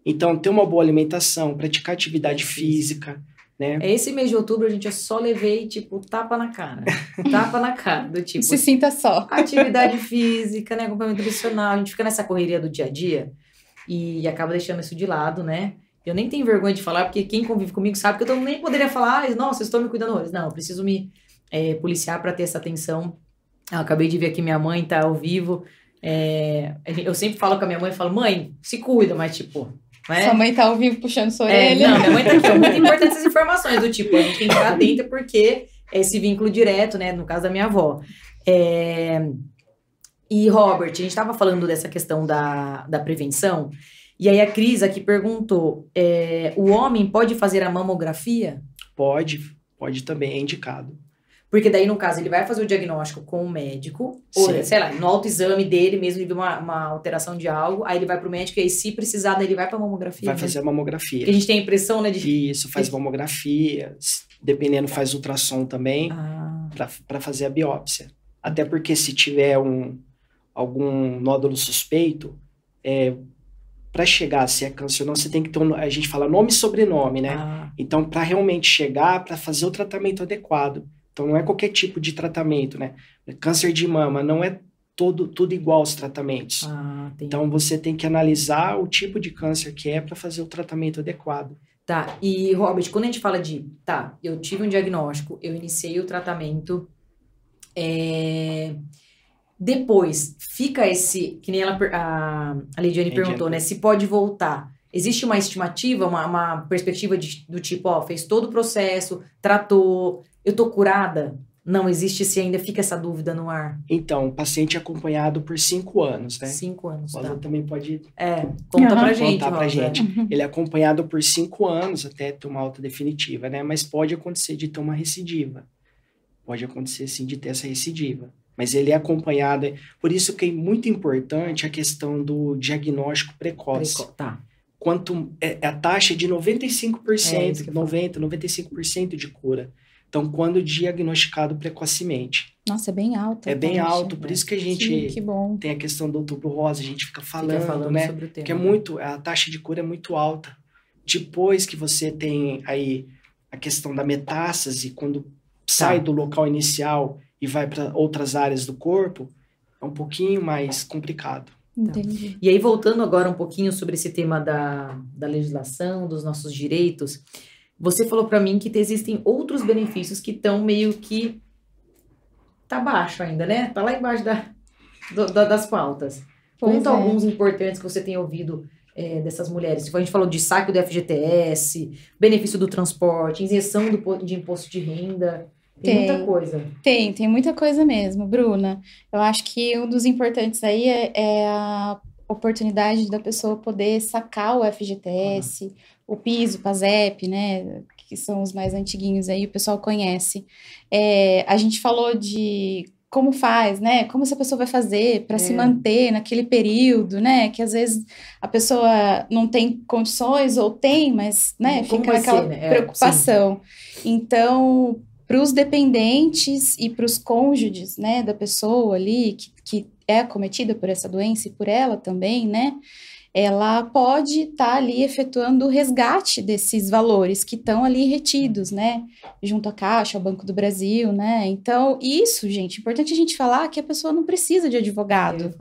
Então ter uma boa alimentação, praticar atividade física, né? É esse mês de outubro, a gente, eu só levei, tipo, tapa na cara. tapa na cara, do tipo, Se sinta só. atividade física, né, acompanhamento nutricional, a gente fica nessa correria do dia a dia e acaba deixando isso de lado, né? Eu nem tenho vergonha de falar, porque quem convive comigo sabe que eu nem poderia falar, ah, nossa, eu estou me cuidando horrores. Não, eu preciso me é, policiar para ter essa atenção Ah, acabei de ver aqui minha mãe tá ao vivo. É, eu sempre falo com a minha mãe, falo, mãe, se cuida, mas tipo, né? Sua mãe tá ao vivo puxando sua É, orelha. não, minha mãe tá aqui. É muito importante essas informações do tipo, a gente tem que ficar atenta porque é esse vínculo direto, né? No caso da minha avó. É, E, Robert, a gente estava falando dessa questão da, da prevenção. E aí a Cris aqui perguntou: é, o homem pode fazer a mamografia? Pode, pode também, é indicado. Porque daí, no caso, ele vai fazer o diagnóstico com o médico, ou, Sim. sei lá, no autoexame dele mesmo, ele viu uma, uma alteração de algo, aí ele vai pro médico e aí, se precisar, daí ele vai pra mamografia. Vai né? fazer a mamografia. Porque a gente tem a impressão, né, de... Isso, faz mamografia, dependendo, faz ultrassom também, Ah, para fazer a biópsia. Até porque se tiver um, algum nódulo suspeito, é, para chegar se é câncer ou não, você tem que ter, um, a gente fala nome e sobrenome, né? ah, Então, para realmente chegar, para fazer o tratamento adequado. Então, não é qualquer tipo de tratamento, né? Câncer de mama não é todo, tudo igual aos tratamentos. ah. Então, você tem que analisar o tipo de câncer que é para fazer o tratamento adequado. Tá, e Robert, quando a gente fala de, tá, eu tive um diagnóstico, eu iniciei o tratamento, é, depois fica esse, que nem ela, a, a Lidiane Entendi. perguntou, né, se pode voltar. Existe uma estimativa, uma, uma perspectiva de- do tipo, ó, fez todo o processo, tratou, eu tô curada? Não existe se ainda fica essa dúvida no ar. Então, paciente acompanhado por cinco anos, né? Cinco anos, Rosa tá? também pode É, conta Aham. pra gente, contar pra Rosa. gente. Ele é acompanhado por cinco anos até ter uma alta definitiva, né? Mas pode acontecer de ter uma recidiva. Pode acontecer, sim, de ter essa recidiva. Mas ele é acompanhado. Por isso que é muito importante a questão do diagnóstico precoce. Preco- Tá. Quanto é, a taxa é de 95%, É isso que eu falo. 90, 95% de cura. Então, quando diagnosticado precocemente. Nossa, é bem alto. É bem alto, por isso que a gente Que, que bom. tem a questão do outubro rosa, a gente fica falando, Fica falando né? sobre o tema. Porque é muito, a taxa de cura é muito alta. Depois que você tem aí a questão da metástase, quando sai Tá. do local inicial e vai para outras áreas do corpo, é um pouquinho mais complicado. Entendi. E aí, voltando agora um pouquinho sobre esse tema da, da legislação, dos nossos direitos, você falou para mim que existem outros benefícios que estão meio que tá baixo ainda, né? Tá lá embaixo da, do- da- das pautas. Pois Conta é. alguns importantes que você tem ouvido é, dessas mulheres. Tipo, a gente falou de saque do FGTS, benefício do transporte, isenção do, de imposto de renda. Tem, Tem. muita coisa. Tem, tem muita coisa mesmo, Bruna. Eu acho que um dos importantes aí é, é a oportunidade da pessoa poder sacar o FGTS, o PIS, o PASEP, né? Que são os mais antiguinhos aí, o pessoal conhece. É, a gente falou de como faz, né? Como essa pessoa vai fazer para se É. manter naquele período, né? Que às vezes a pessoa não tem condições ou tem, mas, né? Como Fica vai naquela ser, né? É, preocupação. Então, para os dependentes e para os cônjuges, né, da pessoa ali que, que é acometida por essa doença e por ela também, né, ela pode estar ali efetuando o resgate desses valores que estão ali retidos, né, junto à Caixa, ao Banco do Brasil, né. Então, isso, gente, importante a gente falar que a pessoa não precisa de advogado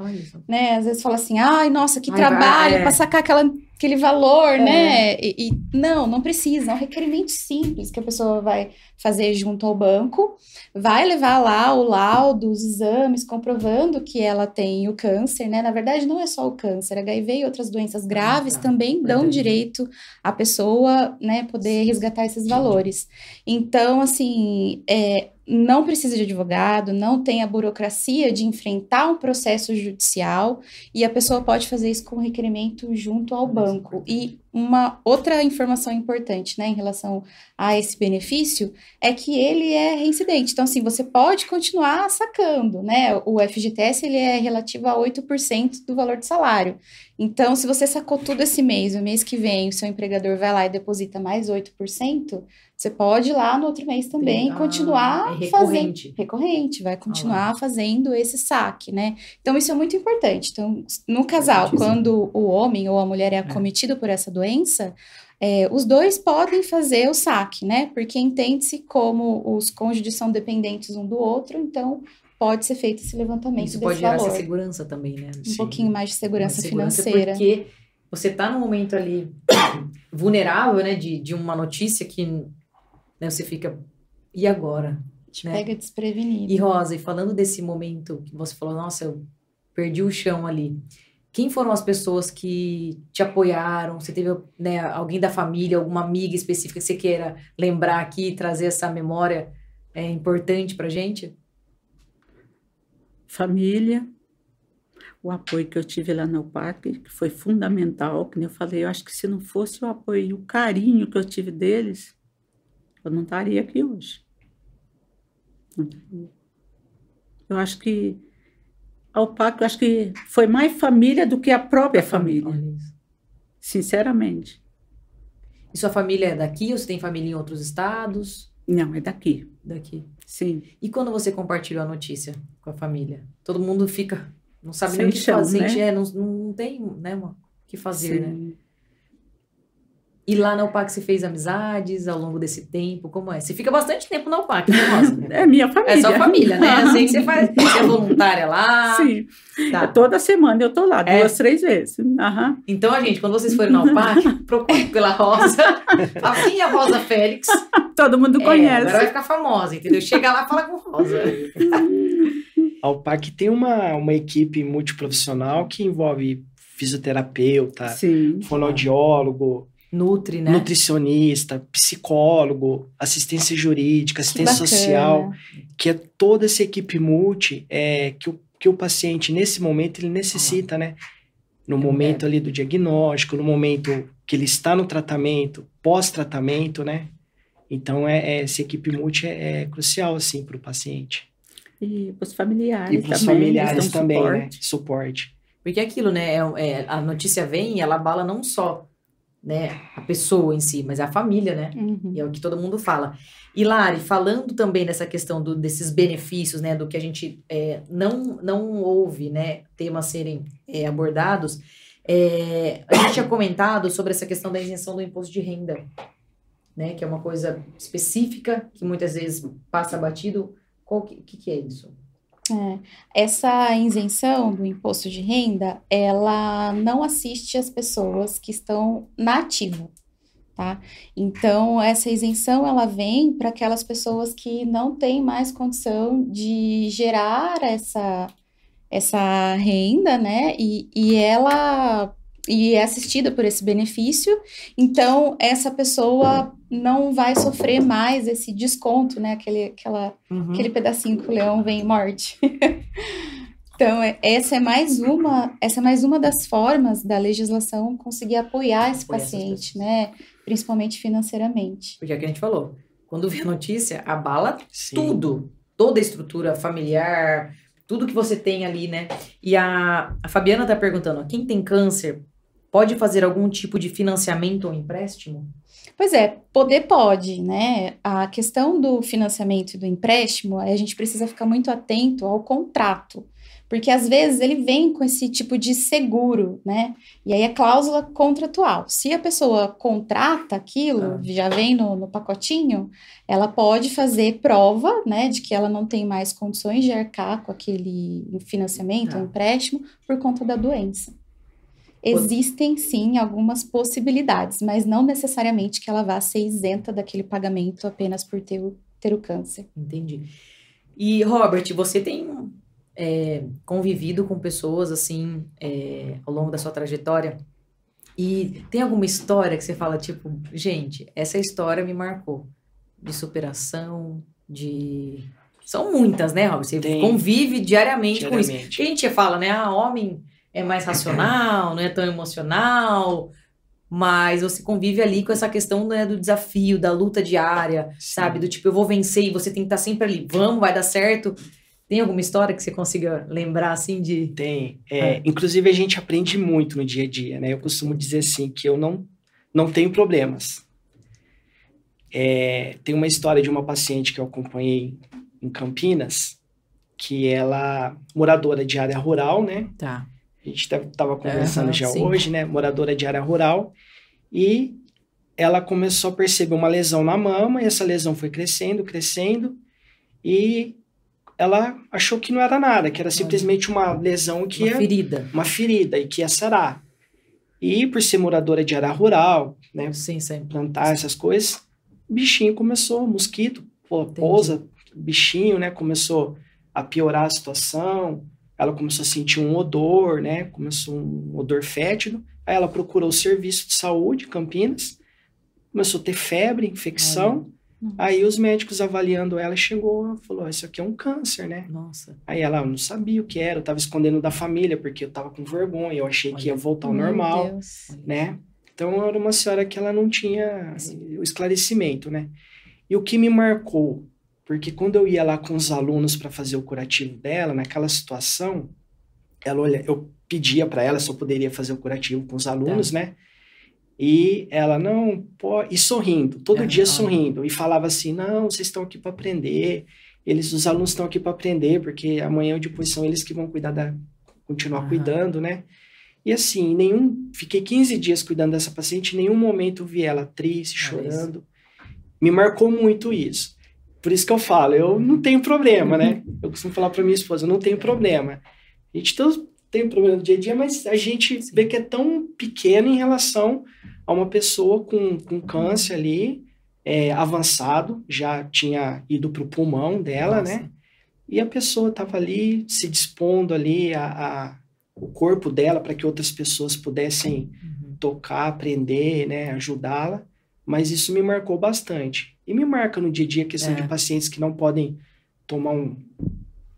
né? Às vezes fala assim, ai, nossa, que Ai, trabalho é. para sacar aquela, aquele valor, né? E, e não, não precisa, é um requerimento simples que a pessoa vai fazer junto ao banco, vai levar lá o laudo, os exames, comprovando que ela tem o câncer, né? Na verdade, não é só o câncer, HIV e outras doenças graves tá. também dão Verdade. direito à pessoa, né, poder resgatar esses valores. Então, assim, é, não precisa de advogado, não tem a burocracia de enfrentar um processo judicial e a pessoa pode fazer isso com requerimento junto ao banco. E uma outra informação importante, né, em relação a esse benefício é que ele é reincidente. Então, assim, você pode continuar sacando, né? O FGTS ele é relativo a 8% do valor do salário. Então, se você sacou tudo esse mês, o mês que vem o seu empregador vai lá e deposita mais 8%, você pode ir lá no outro mês também Ah, continuar é fazendo recorrente. recorrente, vai continuar fazendo esse saque, né? Então isso é muito importante. Então, no casal, quando o homem ou a mulher é acometido por essa doença, é, os dois podem fazer o saque, né? Porque entende-se como os cônjuges são dependentes um do outro, então pode ser feito esse levantamento Isso desse pode gerar valor. essa segurança também, né? Um Sim. pouquinho mais de segurança, Uma segurança financeira. Porque você tá num momento ali vulnerável, né? De, de uma notícia que né, você fica. E agora? Te né? pega desprevenido. E Rosa, e falando desse momento que você falou, nossa, eu perdi o chão ali. Quem foram as pessoas que te apoiaram? Você teve né, alguém da família, alguma amiga específica que você queira lembrar aqui, trazer essa memória é, importante pra gente? família, o apoio que eu tive lá no parque, que foi fundamental, que eu falei, eu acho que se não fosse o apoio e o carinho que eu tive deles, eu não estaria aqui hoje. Eu acho que ao eu acho que foi mais família do que a própria família, isso. sinceramente. E sua família é daqui ou você tem família em outros estados? Não, é daqui, Daqui. sim. E quando você compartilhou a notícia com a família? Todo mundo fica. Não sabe Sem nem o que chão, fazer. né? É, não, não tem né, o que fazer, né? E lá na UPAC você fez amizades ao longo desse tempo? Como é? Você fica bastante tempo na UPAC, né, Rosa? É minha família. É sua família, né? Sei que você faz. Você é voluntária lá. Sim, Tá. toda semana eu tô lá, É? duas, três vezes. Aham. Então, a gente, quando vocês forem na UPAC, procure pela Rosa. A minha Rosa Félix. Todo mundo É, conhece. agora vai ficar famosa, entendeu? Chega lá e fala com Rosa. A UPAC tem uma, uma equipe multiprofissional que envolve fisioterapeuta, Sim. fonoaudiólogo, Nutri, né? nutricionista, psicólogo, assistência jurídica, assistência social, que é toda essa equipe multi é, que, o, que o paciente, nesse momento, ele necessita, né? No É momento ali do diagnóstico, no momento que ele está no tratamento, pós-tratamento, né? Então, é, é- essa equipe multi é, é crucial, assim, para o paciente. E os familiares E para os também. familiares também, né? suporte. Suporte. Porque é aquilo, né? é- é, a notícia vem e ela abala não só né, a pessoa em si, mas a família, né? Uhum. E é o que todo mundo fala. E Lari, falando também dessa questão do- desses benefícios, né? Do que a gente é, não, não ouve, né? Temas serem é, abordados. é, a gente tinha comentado sobre essa questão da isenção do imposto de renda, né? Que é uma coisa específica, que muitas vezes passa batido. Qual que, que, que é isso? Essa isenção do imposto de renda, ela não assiste as pessoas que estão na ativa, tá? Então, essa isenção, ela vem para aquelas pessoas que não têm mais condição de gerar essa, essa renda, né? E, e ela e é assistida por esse benefício, então essa pessoa não vai sofrer mais esse desconto, né? Aquele, aquela aquele pedacinho que o leão vem e morde. então, é- essa é mais uma, essa é mais uma das formas da legislação conseguir apoiar esse paciente, né? Principalmente financeiramente. Porque é o que a gente falou. Quando vê a notícia, abala Sim. tudo. Toda a estrutura familiar, tudo que você tem ali, né? E a, a Fabiana tá perguntando, quem tem câncer pode fazer algum tipo de financiamento ou empréstimo? Pois é, poder pode, né? A questão do financiamento e do empréstimo, a gente precisa ficar muito atento ao contrato. Porque às vezes ele vem com esse tipo de seguro, né? E aí é cláusula contratual. Se a pessoa contrata aquilo, Ah. já vem no, no pacotinho, ela pode fazer prova, né, de que ela não tem mais condições de arcar com aquele financiamento, ou empréstimo, por conta da doença. Existem sim algumas possibilidades, mas não necessariamente que ela vá ser isenta daquele pagamento apenas por ter o, ter o câncer. Entendi. E, Robert, você tem é, convivido com pessoas, assim, é, ao longo da sua trajetória? E tem alguma história que você fala, tipo, gente, essa história me marcou? De superação, de... São muitas, né, Robert? Você Tem. convive diariamente, com isso. Diariamente. Porque a gente fala, né, ah, homem é mais racional, não é tão emocional, mas você convive ali com essa questão né, do desafio, da luta diária, sabe? Do tipo, eu vou vencer e você tem que estar sempre ali. Vamos, vai dar certo. Tem alguma história que você consiga lembrar, assim, de... Tem. É, Inclusive, a gente aprende muito no dia a dia, né? Eu costumo dizer assim, que eu não, não tenho problemas. É, tem uma história de uma paciente que eu acompanhei em Campinas, que ela, moradora de área rural, né? Tá. A gente estava conversando Aham, já sim. hoje, né? Moradora de área rural. E ela começou a perceber uma lesão na mama, e essa lesão foi crescendo, crescendo, e ela achou que não era nada, que era simplesmente uma lesão que Uma ia, ferida. uma ferida e que ia sarar. E por ser moradora de área rural, né, Sim, sempre. plantar essas coisas, bichinho começou, mosquito, pô, pousa bichinho, né? Começou a piorar a situação. Ela começou a sentir um odor, né? Começou um odor fétido. Aí ela procurou o serviço de saúde, Campinas. Começou a ter febre, infecção. Aí os médicos avaliando ela chegou, falou: Isso aqui é um câncer, né? Nossa. Aí ela não sabia o que era, eu tava escondendo da família, porque eu tava com vergonha, eu achei que ia voltar ao Meu normal, Deus. né? Então era uma senhora que ela não tinha o esclarecimento, né? E o que me marcou, porque quando eu ia lá com os alunos para fazer o curativo dela, naquela situação, ela olha, eu pedia para ela se eu poderia fazer o curativo com os alunos, né? E ela não, e sorrindo, todo Ah, dia olha. sorrindo, e falava assim: "Não, vocês estão aqui para aprender. Eles, os alunos estão aqui para aprender, porque amanhã ou depois são eles que vão cuidar da continuar Aham. cuidando, né?" E assim, nenhum, fiquei 15 dias cuidando dessa paciente, em nenhum momento vi ela triste, chorando. Me marcou muito isso. Por isso que eu falo, eu não tenho problema, né? Eu costumo falar para minha esposa, eu não tenho problema. A gente tem, tem problema no dia a dia, mas a gente vê que é tão pequeno em relação a uma pessoa com, com câncer ali, é, avançado, já tinha ido para o pulmão dela, Nossa. né? E a pessoa estava ali se dispondo ali a, a- o corpo dela para que outras pessoas pudessem Uhum. tocar, aprender, né, ajudá-la. Mas isso me marcou bastante. E me marca no dia a dia a questão É. de pacientes que não podem tomar um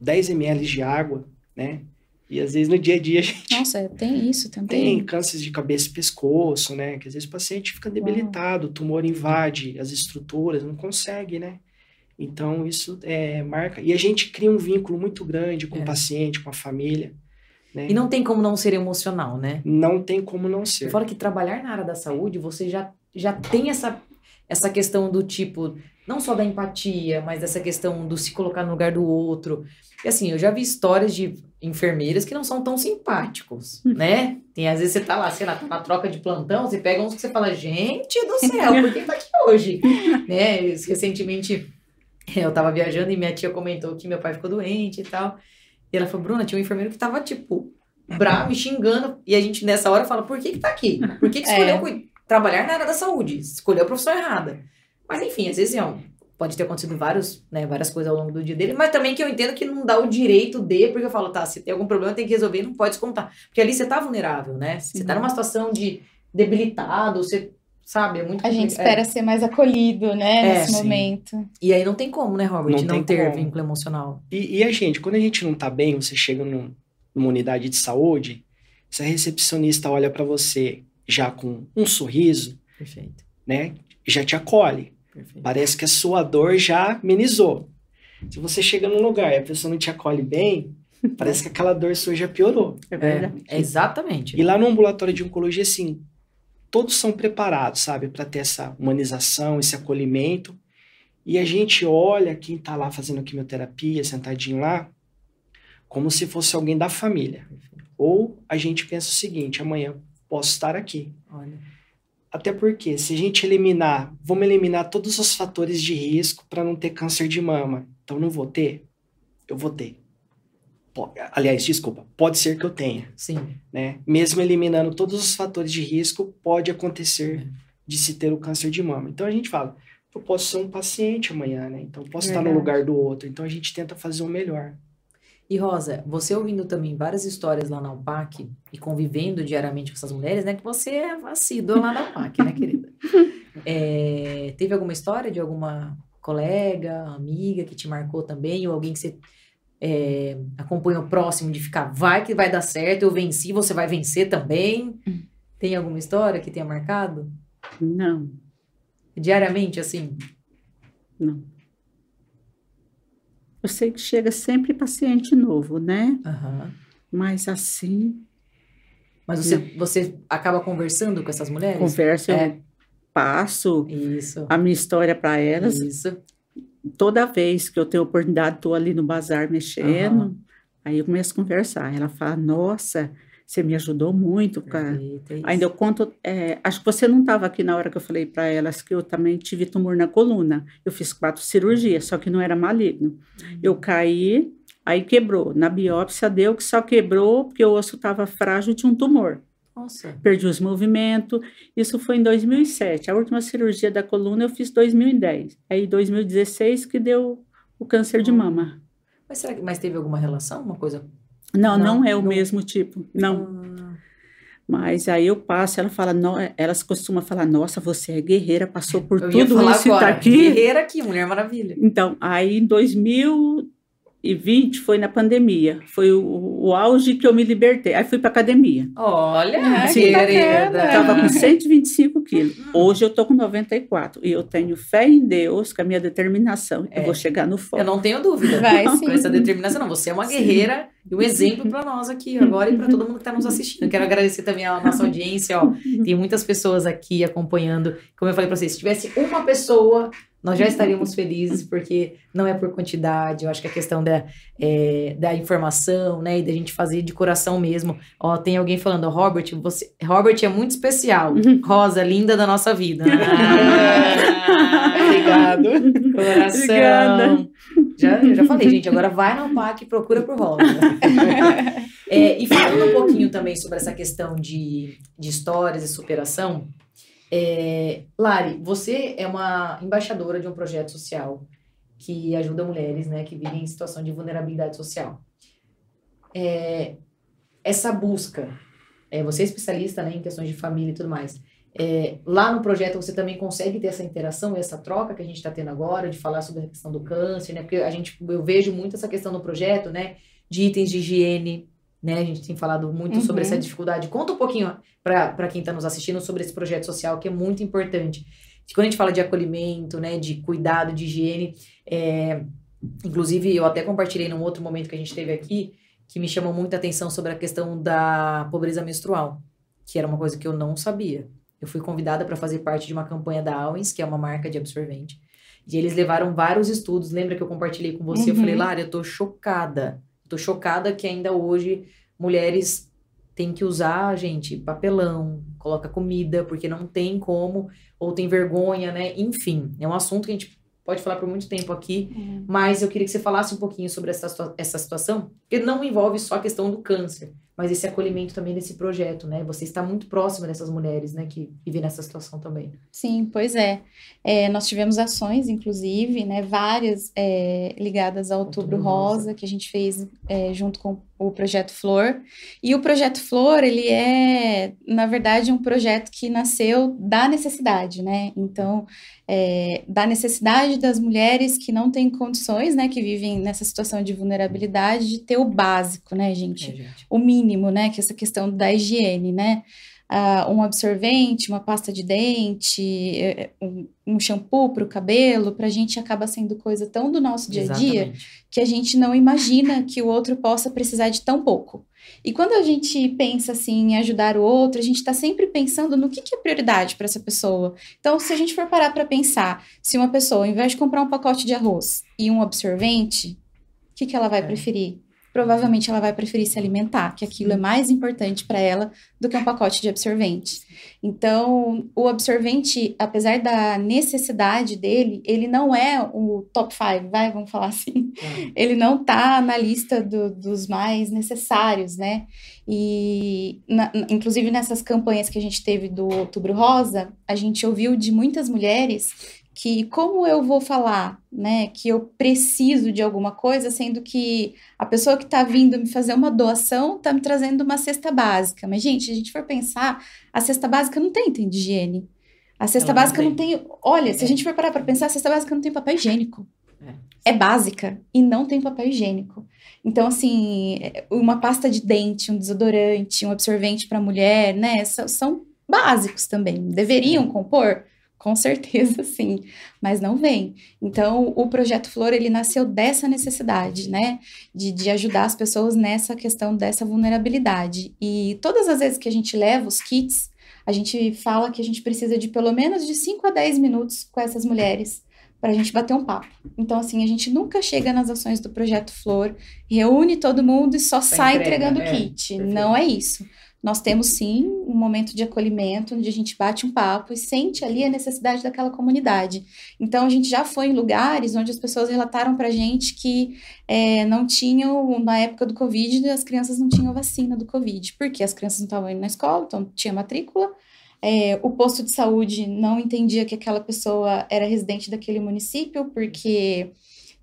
10 ml de água, né? E às vezes no dia a dia a gente Nossa, tem isso tem também. câncer de cabeça e pescoço, né? Que às vezes o paciente fica debilitado, o tumor invade as estruturas, não consegue, né? Então isso é, marca. E a gente cria um vínculo muito grande com É. o paciente, com a família. Né? E não tem como não ser emocional, né? Não tem como não ser. Fora que trabalhar na área da saúde, você já, já tem essa, essa questão do tipo, não só da empatia, mas dessa questão do se colocar no lugar do outro. E assim, eu já vi histórias de enfermeiras que não são tão simpáticos, né? Tem, às vezes você tá lá, sei lá, tá na troca de plantão, você pega uns que você fala, gente do céu, por que tá aqui hoje? né? Recentemente, eu tava viajando e minha tia comentou que meu pai ficou doente e tal. E ela falou, Bruna, tinha um enfermeiro que tava, tipo, bravo e xingando. E a gente, nessa hora, fala, por que que tá aqui? Por que que escolheu É. cui- trabalhar na área da saúde? Escolheu a profissão errada. Mas, enfim, às vezes é um- pode ter acontecido vários, né, várias coisas ao longo do dia dele, mas também que eu entendo que não dá o direito de, porque eu falo, tá, se tem algum problema, tem que resolver, não pode descontar. Porque ali você tá vulnerável, né? Você Sim. tá numa situação de debilitado, você, sabe, é muito A gente é. espera ser mais acolhido, né, É, nesse sim. momento. E aí não tem como, né, Robert, Não não, tem ter como. vínculo emocional. E, e a gente, quando a gente não tá bem, você chega num- numa unidade de saúde, se a recepcionista olha para você já com um sorriso, Perfeito, né, já te acolhe. perfeito. Parece que a sua dor já amenizou. Se você chega num lugar e a pessoa não te acolhe bem, parece que aquela dor sua já piorou. É verdade. é exatamente. E lá no ambulatório de oncologia, assim, todos são preparados, sabe, para ter essa humanização, esse acolhimento. E a gente olha quem tá lá fazendo quimioterapia, sentadinho lá, como se fosse alguém da família. Ou a gente pensa o seguinte: amanhã posso estar aqui. Olha, Até porque, se a gente eliminar, vamos eliminar todos os fatores de risco para não ter câncer de mama. Então, não vou ter? Eu vou ter. Aliás, desculpa, pode ser que eu tenha sim, né? Mesmo eliminando todos os fatores de risco, pode acontecer de se ter o câncer de mama. Então a gente fala, eu posso ser um paciente amanhã, né? Então eu posso estar no Verdade. lugar do outro. Então a gente tenta fazer o melhor. E Rosa, você ouvindo também várias histórias lá na UPAC e convivendo diariamente com essas mulheres, né? Que você é assídua lá na UPAC, né, querida? É, teve alguma história de alguma colega, amiga que te marcou também, ou alguém que você é, acompanhou próximo de ficar, vai que vai dar certo, eu venci, você vai vencer também? Tem alguma história que tenha marcado? Não, Diariamente, assim? não. Eu sei que chega sempre paciente novo, né? Aham. Mas assim, Mas você, você acaba conversando com essas mulheres? conversa, É. eu passo Isso. a minha história para elas. Isso. Toda vez que eu tenho oportunidade, estou ali no bazar mexendo. Aham. Aí eu começo a conversar. Ela fala: Nossa, você me ajudou muito, cara. É isso. Ainda eu conto, é, acho que você não estava aqui na hora que eu falei para elas que eu também tive tumor na coluna. Eu fiz quatro cirurgias, só que não era maligno. Eu caí, aí quebrou. Na biópsia deu que só quebrou porque o osso estava frágil de um tumor. Nossa. Perdi os movimentos. Isso foi em 2007. A última cirurgia da coluna eu fiz em 2010. Aí em 2016 que deu o câncer de mama. Mas será que mas teve alguma relação? Uma coisa. Não, Não, não, é o não. mesmo tipo, não. Ah, Mas aí eu passo, ela fala, no, elas costumam falar, nossa, você é guerreira, passou por eu tudo isso e tá aqui. Guerreira aqui, Mulher Maravilha. Então, aí em 2020 foi na pandemia, foi o, o auge que eu me libertei. Aí fui pra academia. Olha, Ah, que querida. bacana. Tava com 125 quilos. Hum. Hoje eu tô com 94. E eu tenho fé em Deus, com a minha determinação. É. Eu vou chegar no Eu foco. não tenho dúvida. Vai Com sim. essa determinação, não. Você é uma guerreira e um exemplo para nós aqui agora e para todo mundo que está nos assistindo. Eu quero agradecer também a nossa audiência. Ó. Tem muitas pessoas aqui acompanhando. Como eu falei para vocês, se tivesse uma pessoa, nós já estaríamos felizes, porque não é por quantidade. Eu acho que a questão da, é, da informação, né, e da gente fazer de coração mesmo. Ó, tem alguém falando, Robert, você, Robert é muito especial. Rosa, linda da nossa vida. Ah, Obrigado. Coração. Obrigada. Já, eu já falei, gente, agora vai na UPAC e procura por Rosa. É, e falando um pouquinho também sobre essa questão de, de histórias e superação, é, Lari, você é uma embaixadora de um projeto social que ajuda mulheres né, que vivem em situação de vulnerabilidade social. É, essa busca, é, você é especialista né, em questões de família e tudo mais. É, lá no projeto você também consegue ter essa interação e essa troca que a gente está tendo agora, de falar sobre a questão do câncer, né? Porque a gente, eu vejo muito essa questão no projeto, né? De itens de higiene, né? A gente tem falado muito sobre Uhum. essa dificuldade. Conta um pouquinho para quem está nos assistindo sobre esse projeto social, que é muito importante. Quando a gente fala de acolhimento, né? De cuidado, de higiene, é, inclusive eu até compartilhei num outro momento que a gente teve aqui, que me chamou muita atenção sobre a questão da pobreza menstrual, que era uma coisa que eu não sabia. Eu fui convidada para fazer parte de uma campanha da Alwens, que é uma marca de absorvente. E eles levaram vários estudos. Lembra que eu compartilhei com você? Eu Uhum. falei, Lara, eu tô chocada. Tô chocada que ainda hoje mulheres têm que usar, gente, papelão, coloca comida, porque não tem como, ou tem vergonha, né? Enfim, é um assunto que a gente pode falar por muito tempo aqui, mas eu queria que você falasse um pouquinho sobre essa, essa situação, porque não envolve só a questão do câncer, mas esse acolhimento também desse projeto, né? Você está muito próxima dessas mulheres, né, que vivem nessa situação também. Sim, pois é. É, nós tivemos ações, inclusive, né, várias é, ligadas ao Outubro Outubro Rosa. Rosa, que a gente fez é, junto com o Projeto Flor. E o Projeto Flor, ele é, na verdade, um projeto que nasceu da necessidade, né? Então, é, da necessidade das mulheres que não têm condições, né, que vivem nessa situação de vulnerabilidade, de ter o básico, né, gente? É, gente. o mínimo, né? Que é essa questão da higiene, né? Ah, um absorvente, uma pasta de dente, eh, um, um shampoo para o cabelo, para a gente acaba sendo coisa tão do nosso dia a dia Exatamente. que a gente não imagina que o outro possa precisar de tão pouco. E quando a gente pensa assim em ajudar o outro, a gente está sempre pensando no que, que é prioridade para essa pessoa. Então, se a gente for parar para pensar, se uma pessoa, ao invés de comprar um pacote de arroz e um absorvente, o que, que ela vai É. preferir? Provavelmente ela vai preferir se alimentar, que aquilo é mais importante para ela do que um pacote de absorvente. Então, o absorvente, apesar da necessidade dele, ele não é o top 5, vai, vamos falar assim Ah, ele não tá na lista do- dos mais necessários, né? E, na- inclusive, nessas campanhas que a gente teve do Outubro Rosa, a gente ouviu de muitas mulheres que como eu vou falar, né, que eu preciso de alguma coisa, sendo que a pessoa que está vindo me fazer uma doação está me trazendo uma cesta básica. Mas, gente, se a gente for pensar, a cesta básica não tem item de higiene. A cesta Ela não básica não tem. Olha, se a É. gente for parar para pensar, a cesta básica não tem papel higiênico É. é básica e não tem papel higiênico. Então, assim, é, uma pasta de dente, um desodorante, um absorvente para mulher, né? São básicos também. Deveriam compor? Com certeza, sim, mas não vem. Então, o Projeto Flor, ele nasceu dessa necessidade, né? De, de ajudar as pessoas nessa questão dessa vulnerabilidade. E todas as vezes que a gente leva os kits, a gente fala que a gente precisa de pelo menos de 5 a 10 minutos com essas mulheres para a gente bater um papo. Então, assim, a gente nunca chega nas ações do Projeto Flor, reúne todo mundo e só Só sai entrega, entregando é, kit. perfeito. Não é isso. Nós temos sim um momento de acolhimento, onde a gente bate um papo e sente ali a necessidade daquela comunidade. Então, a gente já foi em lugares onde as pessoas relataram para a gente que é, não tinham, na época do Covid, as crianças não tinham vacina do Covid, porque as crianças não estavam indo na escola, então tinha matrícula, é, o posto de saúde não entendia que aquela pessoa era residente daquele município, porque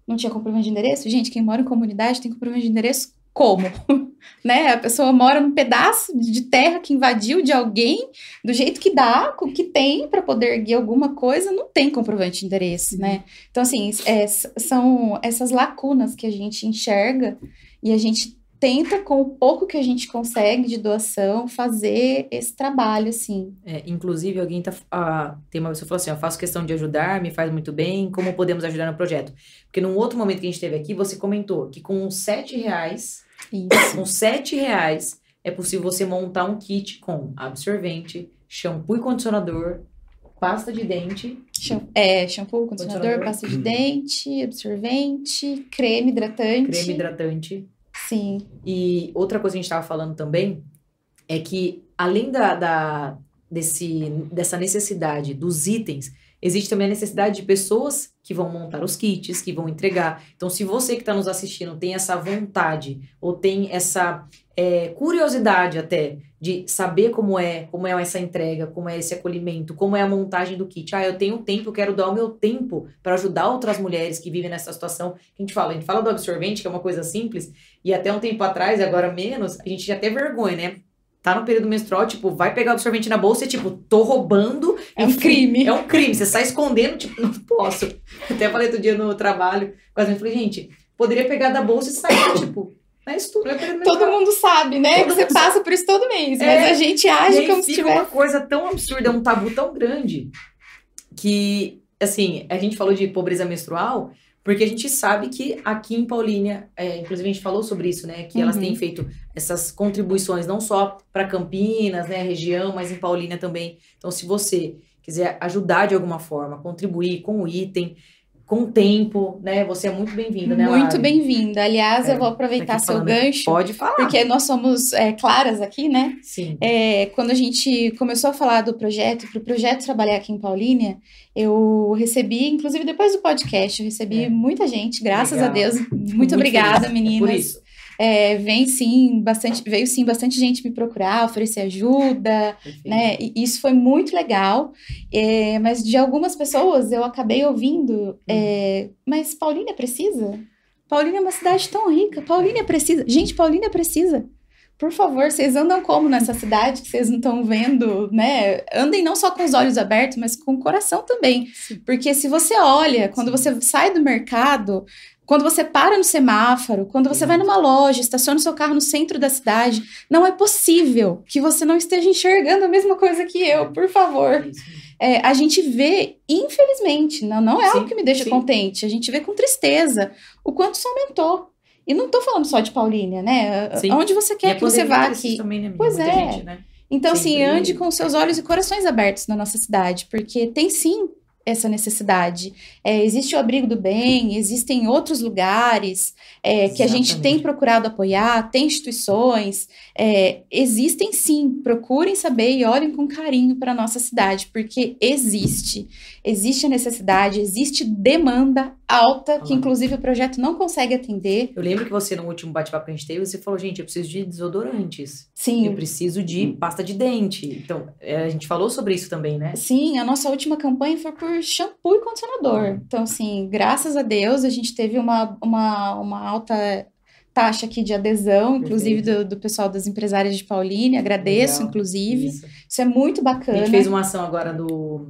não tinha comprovante de endereço? Gente, quem mora em comunidade tem comprovante de endereço como? né? A pessoa mora num pedaço de terra que invadiu de alguém, do jeito que dá, com o que tem para poder erguer alguma coisa, não tem comprovante de endereço, né? Então, assim, é, são essas lacunas que a gente enxerga e a gente tenta, com o pouco que a gente consegue de doação, fazer esse trabalho, assim. É, inclusive, alguém tá. Ah, tem uma pessoa que falou assim: eu faço questão de ajudar, me faz muito bem, como podemos ajudar no projeto? Porque num outro momento que a gente teve aqui, você comentou que com sete reais, Isso. com sete reais, é possível você montar um kit com absorvente, shampoo e condicionador, pasta de dente. É, shampoo, condicionador, Condicionador. pasta de dente, absorvente, creme hidratante. creme hidratante. Sim. E outra coisa que a gente estava falando também é que, além da, da- desse, dessa necessidade dos itens, existe também a necessidade de pessoas que vão montar os kits, que vão entregar. Então, se você que está nos assistindo tem essa vontade ou tem essa é, curiosidade até de saber como é, como é essa entrega, como é esse acolhimento, como é a montagem do kit. Ah, eu tenho tempo, eu quero dar o meu tempo para ajudar outras mulheres que vivem nessa situação. A gente fala, a gente fala do absorvente, que é uma coisa simples, e até um tempo atrás, agora menos, a gente já tem vergonha, né? Tá no período menstrual, tipo, vai pegar o absorvente na bolsa e, tipo, tô roubando. É um crime. É um crime. Você sai escondendo, tipo, não posso. Até falei outro dia no trabalho, quase eu falei, gente, poderia pegar da bolsa e sair, tipo, na estudo. Todo mundo sabe, né? Todo que você passa por isso todo mês. É. Mas a gente age como se tivesse. uma coisa tão absurda, é um tabu tão grande que, assim, a gente falou de pobreza menstrual porque a gente sabe que aqui em Paulínia, é, inclusive a gente falou sobre isso, né? Que elas Uhum. têm feito essas contribuições não só para Campinas, né, região, mas em Paulínia também. Então, se você quiser ajudar de alguma forma, contribuir com o item, com o tempo, né? Você é muito bem-vinda, né? Muito bem-vinda. Aliás, É, eu vou Tá aproveitar aqui seu falando. gancho, Pode falar. porque nós somos é, claras aqui, né? Sim. É, quando a gente começou a falar do projeto, para o projeto trabalhar aqui em Paulínia, eu recebi, inclusive depois do podcast, eu recebi É. muita gente, graças Legal. a Deus. Muito, Muito obrigada, feliz. É meninas. Por isso. É, vem sim, bastante, veio sim bastante gente me procurar, oferecer ajuda, Perfeito. né? E isso foi muito legal. É, mas de algumas pessoas eu acabei ouvindo, é, mas Paulínia precisa? Paulínia é uma cidade tão rica. Paulínia precisa. Gente, Paulínia precisa. Por favor, vocês andam como nessa cidade que vocês não estão vendo, né? Andem não só com os olhos abertos, mas com o coração também. Porque se você olha, quando você sai do mercado, quando você para no semáforo, quando você vai numa loja, estaciona o seu carro no centro da cidade, não é possível que você não esteja enxergando a mesma coisa que eu, por favor. É, a gente vê, infelizmente, não, não é Sim, algo que me deixa sim. contente, a gente vê com tristeza o quanto isso aumentou. E não tô falando só de Paulínia, né? Sim. Onde você E quer a que você vá aqui. Também, né? Pois é. gente, né? Então, assim, Sempre- ande com seus olhos e corações abertos na nossa cidade, porque tem sim essa necessidade. É, existe o Abrigo do Bem, existem outros lugares é, que a gente tem procurado apoiar, tem instituições, é, existem sim. Procurem saber e olhem com carinho para a nossa cidade, porque existe. Existe a necessidade, existe demanda alta, que Ah. inclusive o projeto não consegue atender. Eu lembro que você, no último bate-papo que a gente teve, você falou, gente, eu preciso de desodorantes. Sim, Eu preciso de pasta de dente. Então, é, a gente falou sobre isso também, né? Sim, a nossa última campanha foi por shampoo e condicionador. Então, assim, graças a Deus, a gente teve uma, uma, uma alta taxa aqui de adesão, inclusive do, do pessoal das empresárias de Paulínia. Agradeço, Legal. inclusive. Isso. Isso é muito A bacana. gente fez uma ação agora do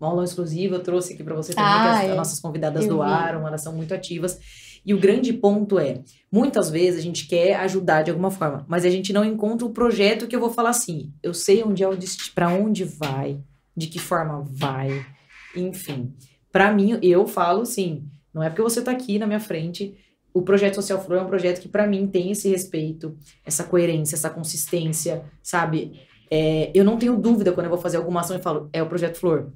uma aula exclusiva, eu trouxe aqui para você também, Ah, que as, é. as nossas convidadas Eu vi. doaram, elas são muito ativas. E o grande ponto é, muitas vezes a gente quer ajudar de alguma forma, mas a gente não encontra o projeto que eu vou falar assim, eu sei onde é o para onde vai, de que forma vai, enfim. Para mim, eu falo assim, não é porque você tá aqui na minha frente, o projeto Social Flor é um projeto que para mim tem esse respeito, essa coerência, essa consistência, sabe? É, eu não tenho dúvida quando eu vou fazer alguma ação e falo, é o projeto Flor.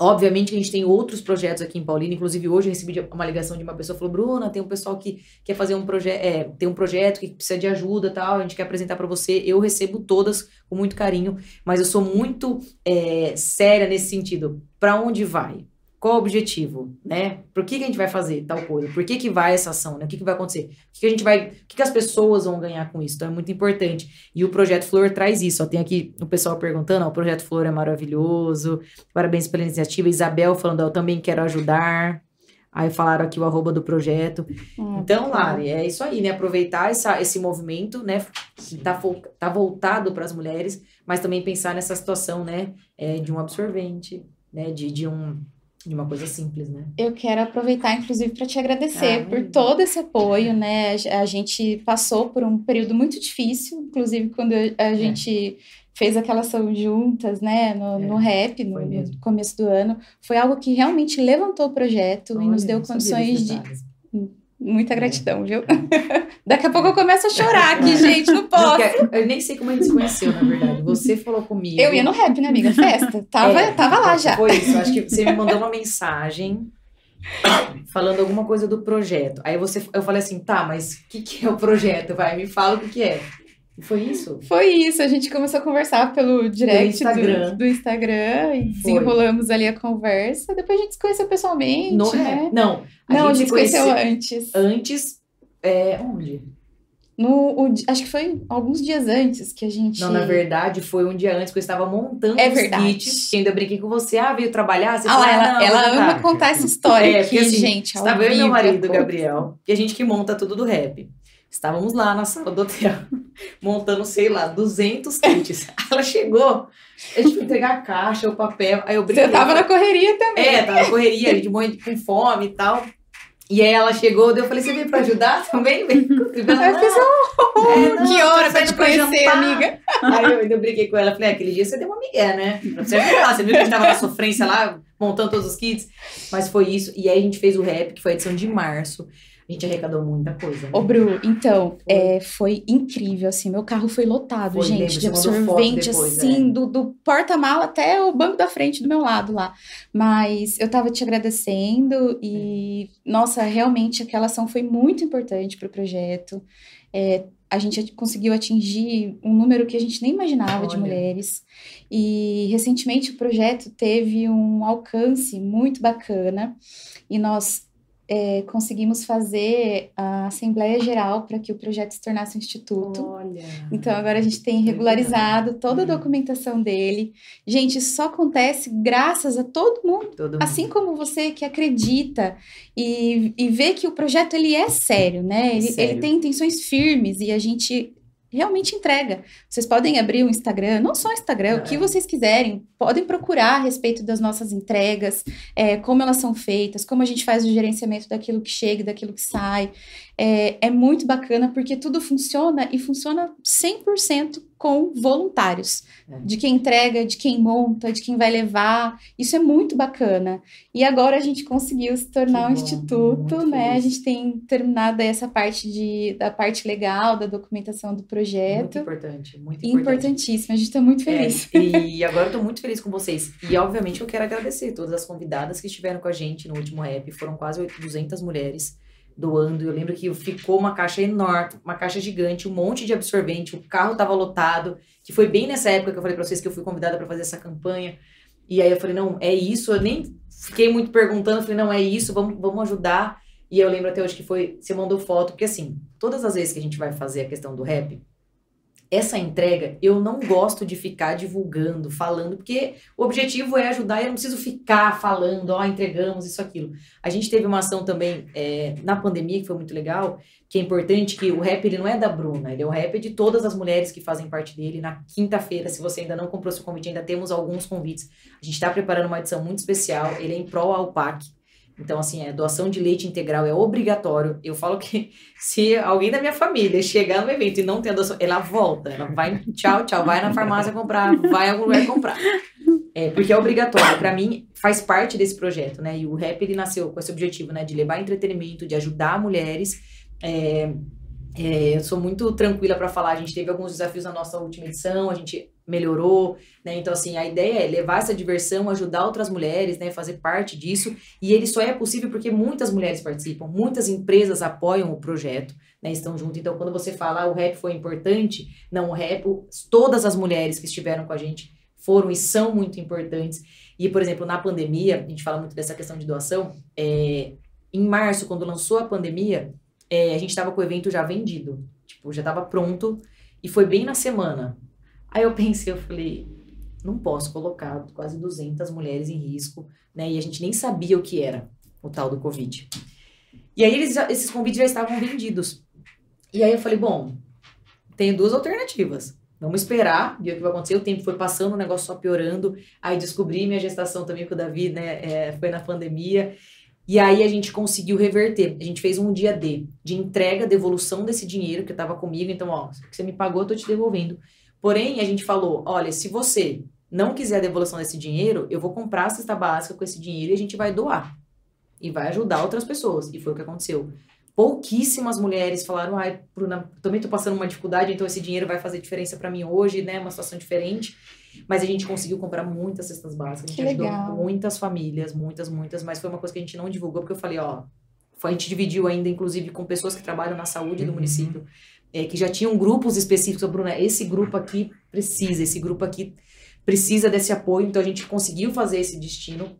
Obviamente a gente tem outros projetos aqui em Paulínia, inclusive hoje eu recebi uma ligação de uma pessoa falou, Bruna, tem um pessoal que quer fazer um projeto, é, tem um projeto que precisa de ajuda tal, a gente quer apresentar para você. Eu recebo todas com muito carinho, mas eu sou muito é, séria nesse sentido. Para onde vai? Qual o objetivo, né? Por que, que a gente vai fazer tal coisa? Por que, que vai essa ação, né? O que, que vai acontecer? O que, que a gente vai... O que, que as pessoas vão ganhar com isso? Então é muito importante. E o Projeto Flor traz isso. Ó, tem aqui o pessoal perguntando, ó, o Projeto Flor é maravilhoso. Parabéns pela iniciativa. Isabel falando, ó, eu também quero ajudar. Aí falaram aqui o arroba do projeto. Ah, Então. Lari, é isso aí, né? Aproveitar essa, esse movimento, né? Que tá, tá voltado para as mulheres, mas também pensar nessa situação, né? é, de um absorvente, né? De, de, um, de uma coisa simples, né? Eu quero aproveitar, inclusive, para te agradecer Ah, por todo esse apoio, né? A gente passou por um período muito difícil, inclusive quando a gente fez aquela ação juntas, né, no, É, no rap, no, começo do ano. Foi algo que realmente levantou o projeto e nos Olha, deu condições de. Muita É. gratidão, viu? Daqui a pouco eu começo a chorar aqui, gente, não posso. eu nem sei como a gente se conheceu, na verdade. Você falou comigo. Eu ia no rap, né, amiga? Festa. Tava, É, tava lá já. Foi isso. Acho que você me mandou uma mensagem falando alguma coisa do projeto. Aí você, eu falei assim, tá, mas o que, que é o projeto? Vai, me fala o que, que é. Foi isso? Foi isso, a gente começou a conversar pelo direct Instagram. Do, do Instagram e desenrolamos ali a conversa. Depois a gente se conheceu pessoalmente, No né? rap. Não, a Não, a gente se conheceu conheceu antes. antes. É, onde? No, o acho que foi alguns dias antes que a gente. Não, na verdade, foi um dia antes que eu estava montando É os verdade. kits. Que ainda brinquei com você. Ah, veio trabalhar? Você Ah falou, ela, não, ela ama tá. contar essa história É, aqui, porque assim, gente. Estava eu e meu marido, pô. Gabriel, que a gente que monta tudo do rap. Estávamos lá na sala do hotel, montando, sei lá, 200 kits. Ela chegou, a gente foi entregar a caixa, o papel, aí eu brinquei. Você tava na correria também. É, tava na correria, a gente morrendo com fome e tal. E aí ela chegou, eu falei, você veio pra ajudar também? Vem. Ela, Eu fiz "Não, é, não, que hora pra te conhecer, jantar." amiga. Aí eu ainda brinquei com ela, falei, "É, aquele dia você deu uma migué, né? Pra você ajudar, você viu que a gente tava na sofrência lá, montando todos os kits? Mas foi isso, e aí a gente fez o rap, que foi a edição de março. A gente arrecadou muita coisa. né? Ô, Bru, então, Foi. é, foi incrível, assim, meu carro foi lotado, Foi, gente, lembro, de absorvente, depois, assim, é. do, do porta-mala até o banco da frente do meu lado lá. Mas eu tava te agradecendo e, nossa, realmente aquela ação foi muito importante pro projeto. É, a gente conseguiu atingir um número que a gente nem imaginava de Olha. mulheres. E recentemente o projeto teve um alcance muito bacana e nós é, conseguimos fazer a Assembleia Geral para que o projeto se tornasse um instituto. Olha. Então agora a gente tem regularizado toda a Uhum. documentação dele. Gente, isso só acontece graças a todo mundo, Todo mundo. assim como você que acredita e, e vê que o projeto ele é sério, né? Ele, sério. ele tem intenções firmes e a gente realmente entrega. Vocês podem abrir o Instagram, não só o Instagram, o que É. vocês quiserem, podem procurar a respeito das nossas entregas, é, como elas são feitas, como a gente faz o gerenciamento daquilo que chega e daquilo que sai. É, é muito bacana porque tudo funciona e funciona 100% com voluntários. É. De quem entrega, de quem monta, de quem vai levar. Isso é muito bacana. E agora a gente conseguiu se tornar Que um bom, instituto, muito né? A feliz. gente tem terminado essa parte de, da parte legal, da documentação do Muito projeto. importante, muito importante. Importantíssimo, a gente está muito feliz. É, e agora eu tô muito feliz com vocês. E, obviamente, eu quero agradecer todas as convidadas que estiveram com a gente no último rap. Foram quase 200 mulheres doando. Eu lembro que ficou uma caixa enorme, uma caixa gigante, um monte de absorvente, o carro tava lotado, que foi bem nessa época que eu falei pra vocês que eu fui convidada para fazer essa campanha. E aí eu falei, não, é isso. Eu nem fiquei muito perguntando, falei, não, é isso, vamos, vamos ajudar. E eu lembro até hoje que foi, você mandou foto, porque assim, todas as vezes que a gente vai fazer a questão do rap, essa entrega, eu não gosto de ficar divulgando, falando, porque o objetivo é ajudar e eu não preciso ficar falando, ó, entregamos isso, aquilo. A gente teve uma ação também é, na pandemia, que foi muito legal, que é importante que o rap, ele não é da Bruna, ele é o rap de todas as mulheres que fazem parte dele. Na quinta-feira, se você ainda não comprou seu convite, ainda temos alguns convites. A gente está preparando uma edição muito especial, ele é em prol ao PAC. Então, assim, é doação de leite integral é obrigatório. Eu falo que se alguém da minha família chegar no evento e não tem a doação, ela volta. Ela vai, tchau, tchau, vai na farmácia comprar, vai a algum lugar comprar. É, porque é obrigatório. Pra mim, faz parte desse projeto, né? E o rap, ele nasceu com esse objetivo, né? De levar entretenimento, de ajudar mulheres. É, é, eu sou muito tranquila para falar. A gente teve alguns desafios na nossa última edição, a gente melhorou, né? Então, assim, a ideia é levar essa diversão, ajudar outras mulheres, né? Fazer parte disso. E ele só é possível porque muitas mulheres participam, muitas empresas apoiam o projeto, né? Estão junto. Então, quando você fala ah, o rap foi importante, não, o rap, todas as mulheres que estiveram com a gente foram e são muito importantes. E, por exemplo, na pandemia, a gente fala muito dessa questão de doação. é, em março, quando lançou a pandemia, é, a gente estava com o evento já vendido. Tipo, já estava pronto. E foi bem na semana. Aí eu pensei, eu falei, não posso colocar quase 200 mulheres em risco, né? E a gente nem sabia o que era. o tal do Covid. E aí eles, esses convites já estavam vendidos. E aí eu falei, bom, tenho duas alternativas. Vamos esperar, ver o que vai acontecer. O tempo foi passando, o negócio só piorando. Aí descobri minha gestação também com o Davi, né? é, foi na pandemia. E aí a gente conseguiu reverter. A gente fez um dia D de entrega, devolução desse dinheiro que estava comigo. Então, ó, que você me pagou, eu tô te devolvendo. Porém, a gente falou: olha, se você não quiser a devolução desse dinheiro, eu vou comprar a cesta básica com esse dinheiro e a gente vai doar. E vai ajudar outras pessoas. E foi o que aconteceu. Pouquíssimas mulheres falaram: ai, Bruna, também tô passando uma dificuldade, então esse dinheiro vai fazer diferença para mim hoje, né? Uma situação diferente. Mas a gente conseguiu comprar muitas cestas básicas. A gente Que ajudou legal. muitas famílias, muitas, muitas. Mas foi uma coisa que a gente não divulgou, porque eu falei: ó, a gente dividiu ainda, inclusive, com pessoas que trabalham na saúde do Uhum. município, é, que já tinham grupos específicos. Bruna, esse grupo aqui precisa, esse grupo aqui precisa desse apoio. Então, a gente conseguiu fazer esse destino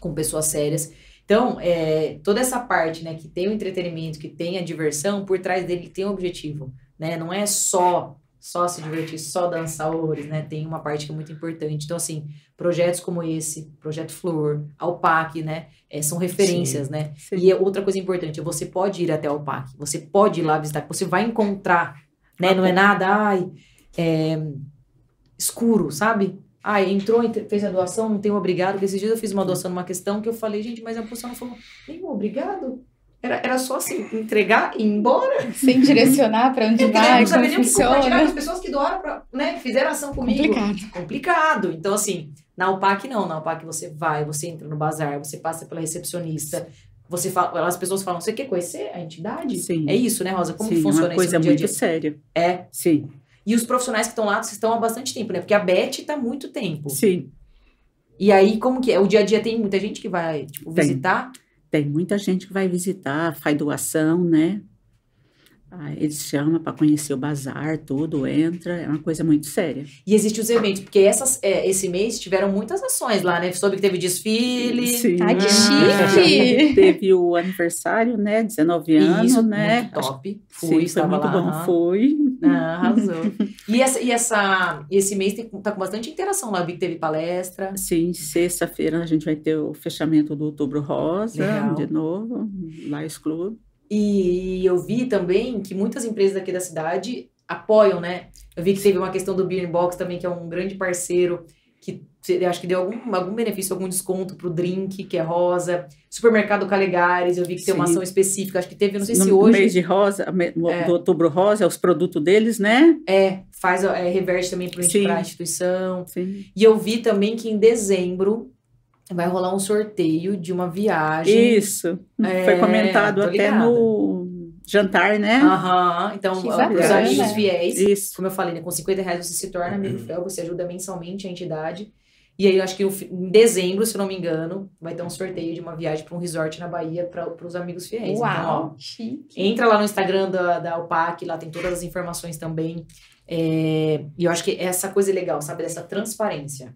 com pessoas sérias. Então, é, toda essa parte, né, que tem o entretenimento, que tem a diversão, por trás dele tem um objetivo, né? Não é só só se divertir, só dançar horrores, né? Tem uma parte que é muito importante. Então, assim, projetos como esse, Projeto Flor, Alpac, né? é, são referências, né? Sim. E é outra coisa importante, você pode ir até o PAC, você pode ir lá visitar, você vai encontrar, né? Não é nada, ai, é, escuro, sabe? Ai, entrou, fez a doação, não tem um obrigado, porque esses dias eu fiz uma doação numa questão que eu falei, gente, mas a pessoa não falou, nenhum obrigado. Era, era só assim, entregar e ir embora. Sem direcionar para onde Eu queria vai, não como nem compartilhar com funciona. as pessoas que doaram, pra, né? Fizeram ação comigo Complicado. complicado. Então, assim, na UPAC não. Na UPAC você vai, você entra no bazar, você passa pela recepcionista, você fala, as pessoas falam, você quer conhecer a entidade? Sim. É isso, né, Rosa? Como Sim, que funciona uma coisa isso no dia muito dia? séria. É. Sim, E os profissionais que estão lá, estão há bastante tempo, né? Porque a Beth está há muito tempo. sim. E aí, como que é? O dia a dia tem muita gente que vai, tipo, Tem. visitar? Tem muita gente que vai visitar, faz doação, né? Ah, eles chamam para conhecer o bazar, tudo, entra, é uma coisa muito séria. E existem os eventos, porque essas, é, esse mês tiveram muitas ações lá, né? Soube que teve desfile. Sim. Ai, que Ah. chique! Teve o aniversário, né? 19 anos, Isso, né? top. Fui, Sim, foi muito lá. bom, foi. Ah, arrasou. e, essa, e, essa, esse mês tem, tá com bastante interação lá. Eu vi que teve palestra. Sim, sexta-feira a gente vai ter o fechamento do Outubro Rosa, Legal. de novo, Lions Club. E eu vi também que muitas empresas aqui da cidade apoiam, né? Eu vi que teve uma questão do Beer Box também, que é um grande parceiro, eu acho que deu algum, algum benefício, algum desconto pro drink, que é rosa. Supermercado Calegares, eu vi que tem uma Sim. ação específica, acho que teve, não sei no se hoje. mês de rosa, É. do Outubro Rosa, os produtos deles, né? É, faz, é, reverte também para Sim. a instituição. Sim. E eu vi também que em dezembro vai rolar um sorteio de uma viagem. Isso. É, Foi comentado até no jantar, né? Aham, então, os amigos fiéis. Isso. Como eu falei, né, com 50 reais você se torna amigo fiel, você ajuda mensalmente a entidade. E aí, eu acho que em dezembro, se eu não me engano, vai ter um sorteio de uma viagem para um resort na Bahia para os amigos fiéis. Então, ó, Uau! chique. entra lá no Instagram da, da UPAC, lá tem todas as informações também. É, e eu acho que essa coisa é legal, sabe? Dessa transparência.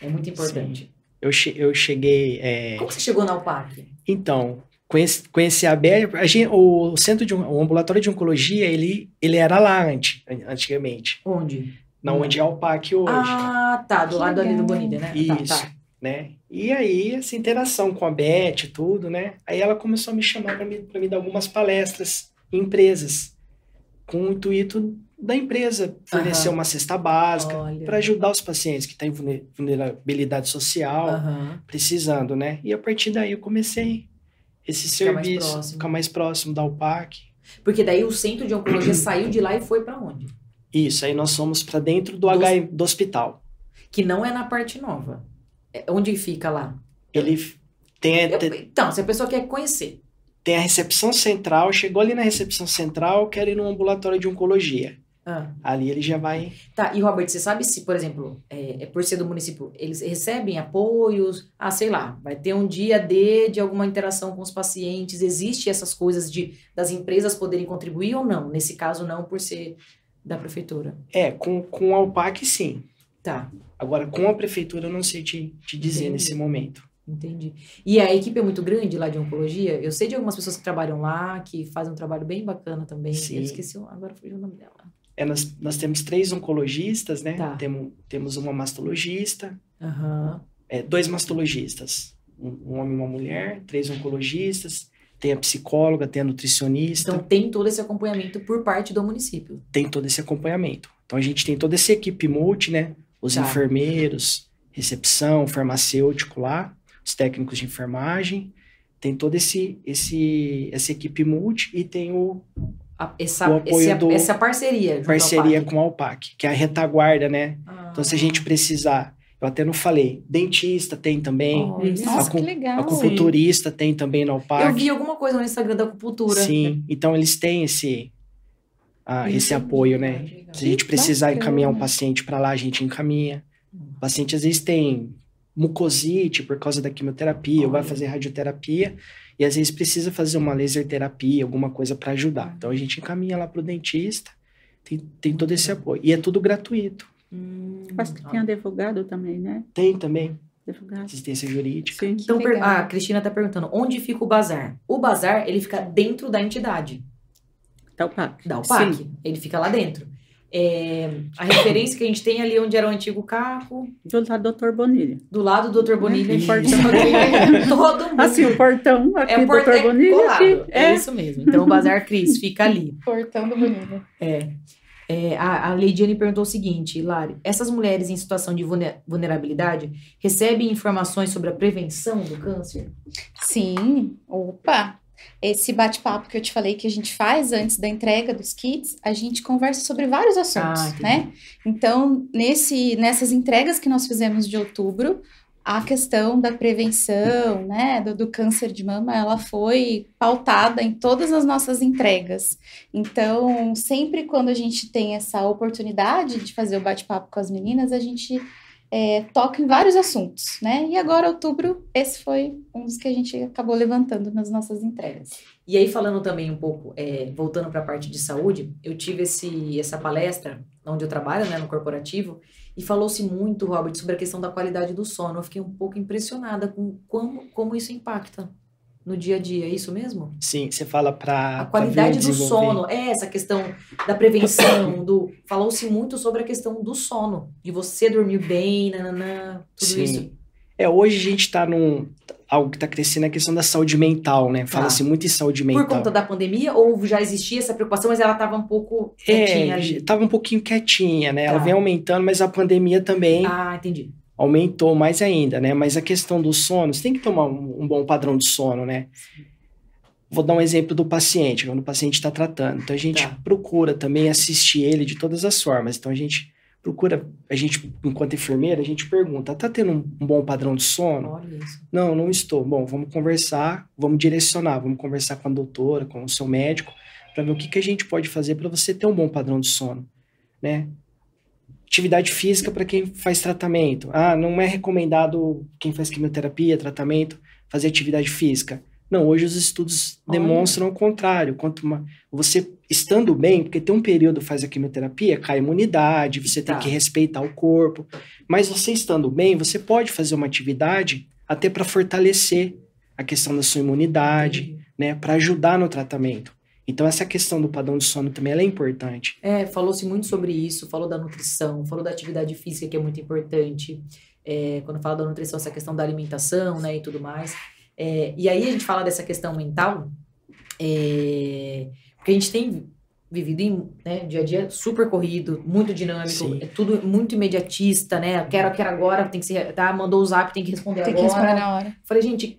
É muito importante. Eu, che- eu cheguei. é, Como você chegou na UPAC? Então, conheci, conheci a Beth, a gente- o centro de o ambulatório de oncologia, ele, ele era lá antes, antigamente, Onde? Na onde é o PAC hoje, Ah, tá. Do Que lado ali do legal. Bonilha, né? Isso. Tá, tá. né? E aí, essa interação com a Beth e tudo, né? Aí ela começou a me chamar para me, pra me dar algumas palestras em empresas, com o intuito da empresa fornecer Aham. uma cesta básica para ajudar os pacientes que têm vulne- vulnerabilidade social, Aham. precisando, né? E a partir daí eu comecei esse Ficar mais serviço, próximo. ficar mais próximo da UPAC. Porque daí o centro de oncologia saiu de lá e foi pra onde? Isso, aí nós fomos para dentro do, Do- H do hospital. Que não é na parte nova. É onde fica lá? Ele tem, Eu- então, se a pessoa quer conhecer. tem a recepção central, chegou ali na recepção central, quer ir no ambulatório de oncologia. Ah, Ali ele já vai. tá, e Robert, você sabe se, por exemplo, é, é por ser do município, eles recebem apoios? Ah, sei lá, vai ter um dia D de alguma interação com os pacientes. Existe essas coisas de das empresas poderem contribuir ou não? Nesse caso, não, por ser da prefeitura. É, com, com a UPAC sim. Tá, Agora, com a prefeitura, eu não sei te, te dizer Entendi. nesse momento. entendi. E a equipe é muito grande lá de oncologia? Eu sei de algumas pessoas que trabalham lá, que fazem um trabalho bem bacana também. Sim. Eu esqueci, agora fugiu o nome dela. É, nós, nós temos três oncologistas, né? Tá. Temos, temos uma mastologista, Aham. é, dois mastologistas. um, um homem e uma mulher, três oncologistas, tem a psicóloga, tem a nutricionista, Então tem todo esse acompanhamento por parte do município. tem todo esse acompanhamento. Então a gente tem toda essa equipe multi, né? Os Tá. enfermeiros, recepção, farmacêutico lá, os técnicos de enfermagem, tem toda esse, esse, essa equipe multi e tem o A- essa, O apoio esse- do- essa parceria. parceria com a UPAC, que é a retaguarda, né? Ah. Então se a gente precisar, eu até não falei, dentista tem também, só. Nossa, Acu- que legal. acupunturista tem também na Eu UPAC. vi alguma coisa no Instagram da acupuntura. Sim, então eles têm esse, ah, esse apoio, né? Legal. Se a gente Que precisar bacana. encaminhar um paciente para lá, a gente encaminha. O paciente às vezes tem mucosite por causa da quimioterapia, ou vai fazer radioterapia, e às vezes precisa fazer uma laser terapia, alguma coisa para ajudar. Então a gente encaminha lá pro dentista, tem, tem todo esse apoio. E é tudo gratuito. Hum, Acho que tem advogado também, né? Tem também Advogado. assistência jurídica. Sim. Então, legal. ah, a Cristina está perguntando, onde fica o bazar? O bazar, ele fica dentro da entidade, Tá o PAC. da UPAC. Sim. Ele fica lá dentro. É, a referência que a gente tem ali onde era o antigo carro, Do lado do Dr. Bonilha. do lado do Dr. Bonilha. Isso. Todo mundo. Assim, o portão aqui é o do portão Dr. é Bonilha. É. É. isso mesmo. Então, o Bazar Cris fica ali. Portão do Bonilha. É. É, a, a Leidiane perguntou o seguinte, Lari, essas mulheres em situação de vulne- vulnerabilidade recebem informações sobre a prevenção do câncer? Sim, opa! Esse bate-papo que eu te falei que a gente faz antes da entrega dos kits, a gente conversa sobre vários assuntos, Ah, né? Então, nesse, nessas entregas que nós fizemos de outubro, a questão da prevenção, né, do, do câncer de mama, ela foi pautada em todas as nossas entregas. Então, sempre quando a gente tem essa oportunidade de fazer o bate-papo com as meninas, a gente é, toca em vários assuntos, né? E agora, outubro, esse foi um dos que a gente acabou levantando nas nossas entregas. E aí, falando também um pouco, é, voltando para a parte de saúde, eu tive esse, essa palestra, onde eu trabalho, né, no corporativo, e falou-se muito, Robert, sobre a questão da qualidade do sono. Eu fiquei um pouco impressionada com como, como isso impacta no dia a dia, é isso mesmo? Sim, você fala para A qualidade do sono, é essa questão da prevenção, do falou-se muito sobre a questão do sono, de você dormir bem, nananã, tudo Sim. isso. É, hoje a gente está num. Algo que está crescendo é a questão da saúde mental, né? Fala-se muito em saúde mental. Por conta da pandemia, ou já existia essa preocupação, mas ela estava um pouco quietinha É, ali? tava um pouquinho quietinha, né? Ela Tá. vem aumentando, mas a pandemia também Ah, entendi. aumentou mais ainda, né? Mas a questão do sono, você tem que tomar um, um bom padrão de sono, né? Vou dar um exemplo do paciente, quando o paciente está tratando. Então a gente Tá. procura também assistir ele de todas as formas. Então a gente procura, a gente, enquanto enfermeira, a gente pergunta: tá tendo um, bom padrão de sono? Olha isso. Não, não estou. Bom, vamos conversar, vamos direcionar, vamos conversar com a doutora, com o seu médico, para ver o que, que a gente pode fazer para você ter um bom padrão de sono, né? Atividade física para quem faz tratamento. Ah, não é recomendado quem faz quimioterapia, tratamento, fazer atividade física. Não, hoje os estudos Olha. demonstram o contrário. Quanto ma- você estando bem, porque tem um período faz a quimioterapia, cai a imunidade, você tem Tá. que respeitar o corpo. Mas você estando bem, você pode fazer uma atividade até para fortalecer a questão da sua imunidade, né, para ajudar no tratamento. Então essa questão do padrão de sono também é importante. É, falou-se muito sobre isso, falou da nutrição, falou da atividade física, que é muito importante. É, quando fala da nutrição, essa questão da alimentação, né, e tudo mais. É, e aí a gente fala dessa questão mental, é, porque a gente tem vivido em né, dia a dia super corrido, muito dinâmico, Sim. é tudo muito imediatista, né? Eu quero, eu quero agora, tem que ser, tá? Mandou o zap, tem que responder Tem que agora. responder na hora. Falei, gente,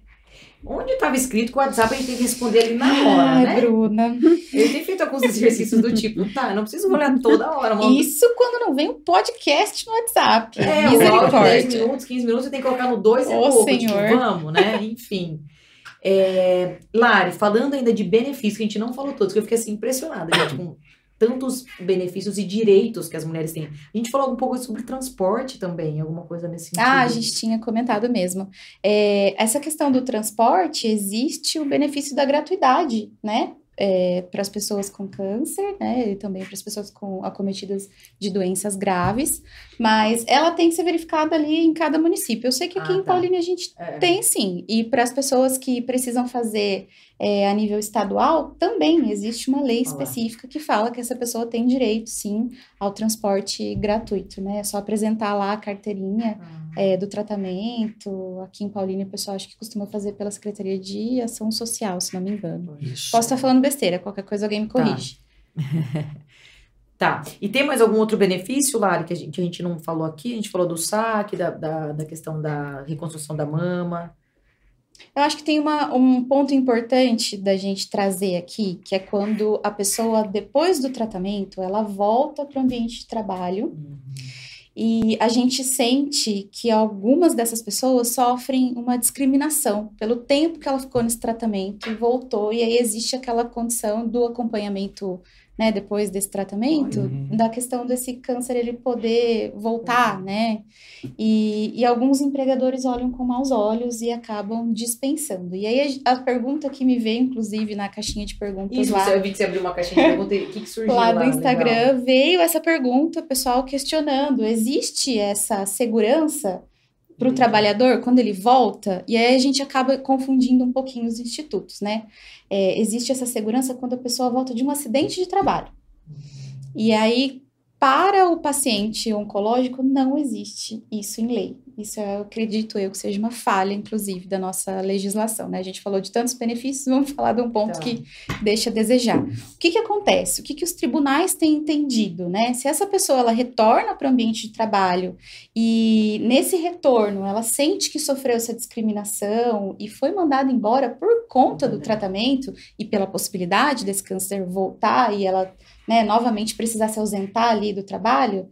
onde estava escrito que o WhatsApp a gente tem que responder ali na hora, Ai, né? Bruna. Eu tenho feito alguns exercícios do tipo, tá, eu não preciso olhar toda hora, mano. Isso quando não vem um podcast no WhatsApp. É, de 10 Misericórdia. minutos, 15 minutos, você tem que colocar no 2 e Ô, pouco, Senhor. tipo, vamos, né? Enfim. É, Lari, falando ainda de benefícios, que a gente não falou todos, que eu fiquei assim impressionada, gente, com tantos benefícios e direitos que as mulheres têm. A gente falou um pouco sobre transporte também, alguma coisa nesse sentido. Ah, a gente tinha comentado mesmo. É, essa questão do transporte, existe o benefício da gratuidade, né? Para as pessoas com câncer, né? E também para as pessoas com acometidas de doenças graves, mas ela tem que ser verificada ali em cada município. Eu sei que aqui Ah, em tá. Paulínia a gente É. tem sim. E para as pessoas que precisam fazer é, a nível estadual, também existe uma lei específica que fala que essa pessoa tem direito, sim, ao transporte gratuito, né? É só apresentar lá a carteirinha Ah. É, do tratamento. Aqui em Paulínia, o pessoal acho que costuma fazer pela Secretaria de Ação Social, se não me engano. Isso. Posso estar falando besteira, qualquer coisa alguém me Tá. corrige. Tá. E tem mais algum outro benefício, Lari, que a gente, que a gente não falou aqui? A gente falou do saque, da, da, da questão da reconstrução da mama. Eu acho que tem uma, um ponto importante da gente trazer aqui, que é quando a pessoa, depois do tratamento, ela volta para o ambiente de trabalho e a gente sente que algumas dessas pessoas sofrem uma discriminação pelo tempo que ela ficou nesse tratamento e voltou, e aí existe aquela condição do acompanhamento, né, depois desse tratamento, Uhum. da questão desse câncer ele poder voltar, né? E, e alguns empregadores olham com maus olhos e acabam dispensando. E aí a, a pergunta que me veio, inclusive, na caixinha de perguntas Isso, lá. você, eu vi que você abriu uma caixinha de perguntas. O que, que surgiu lá? Do Legal. Instagram veio essa pergunta, pessoal questionando: existe essa segurança para o Entendi. trabalhador quando ele volta? E aí a gente acaba confundindo um pouquinho os institutos, né? É, existe essa segurança quando a pessoa volta de um acidente de trabalho. E aí, para o paciente oncológico, não existe isso em lei. Isso eu acredito eu que seja uma falha, inclusive, da nossa legislação, né? A gente falou de tantos benefícios, vamos falar de um ponto Tá. que deixa a desejar. O que que acontece? O que que os tribunais têm entendido, né? Se essa pessoa ela retorna para o ambiente de trabalho e nesse retorno ela sente que sofreu essa discriminação e foi mandada embora por conta do tratamento e pela possibilidade desse câncer voltar e ela, né, novamente precisar se ausentar ali do trabalho,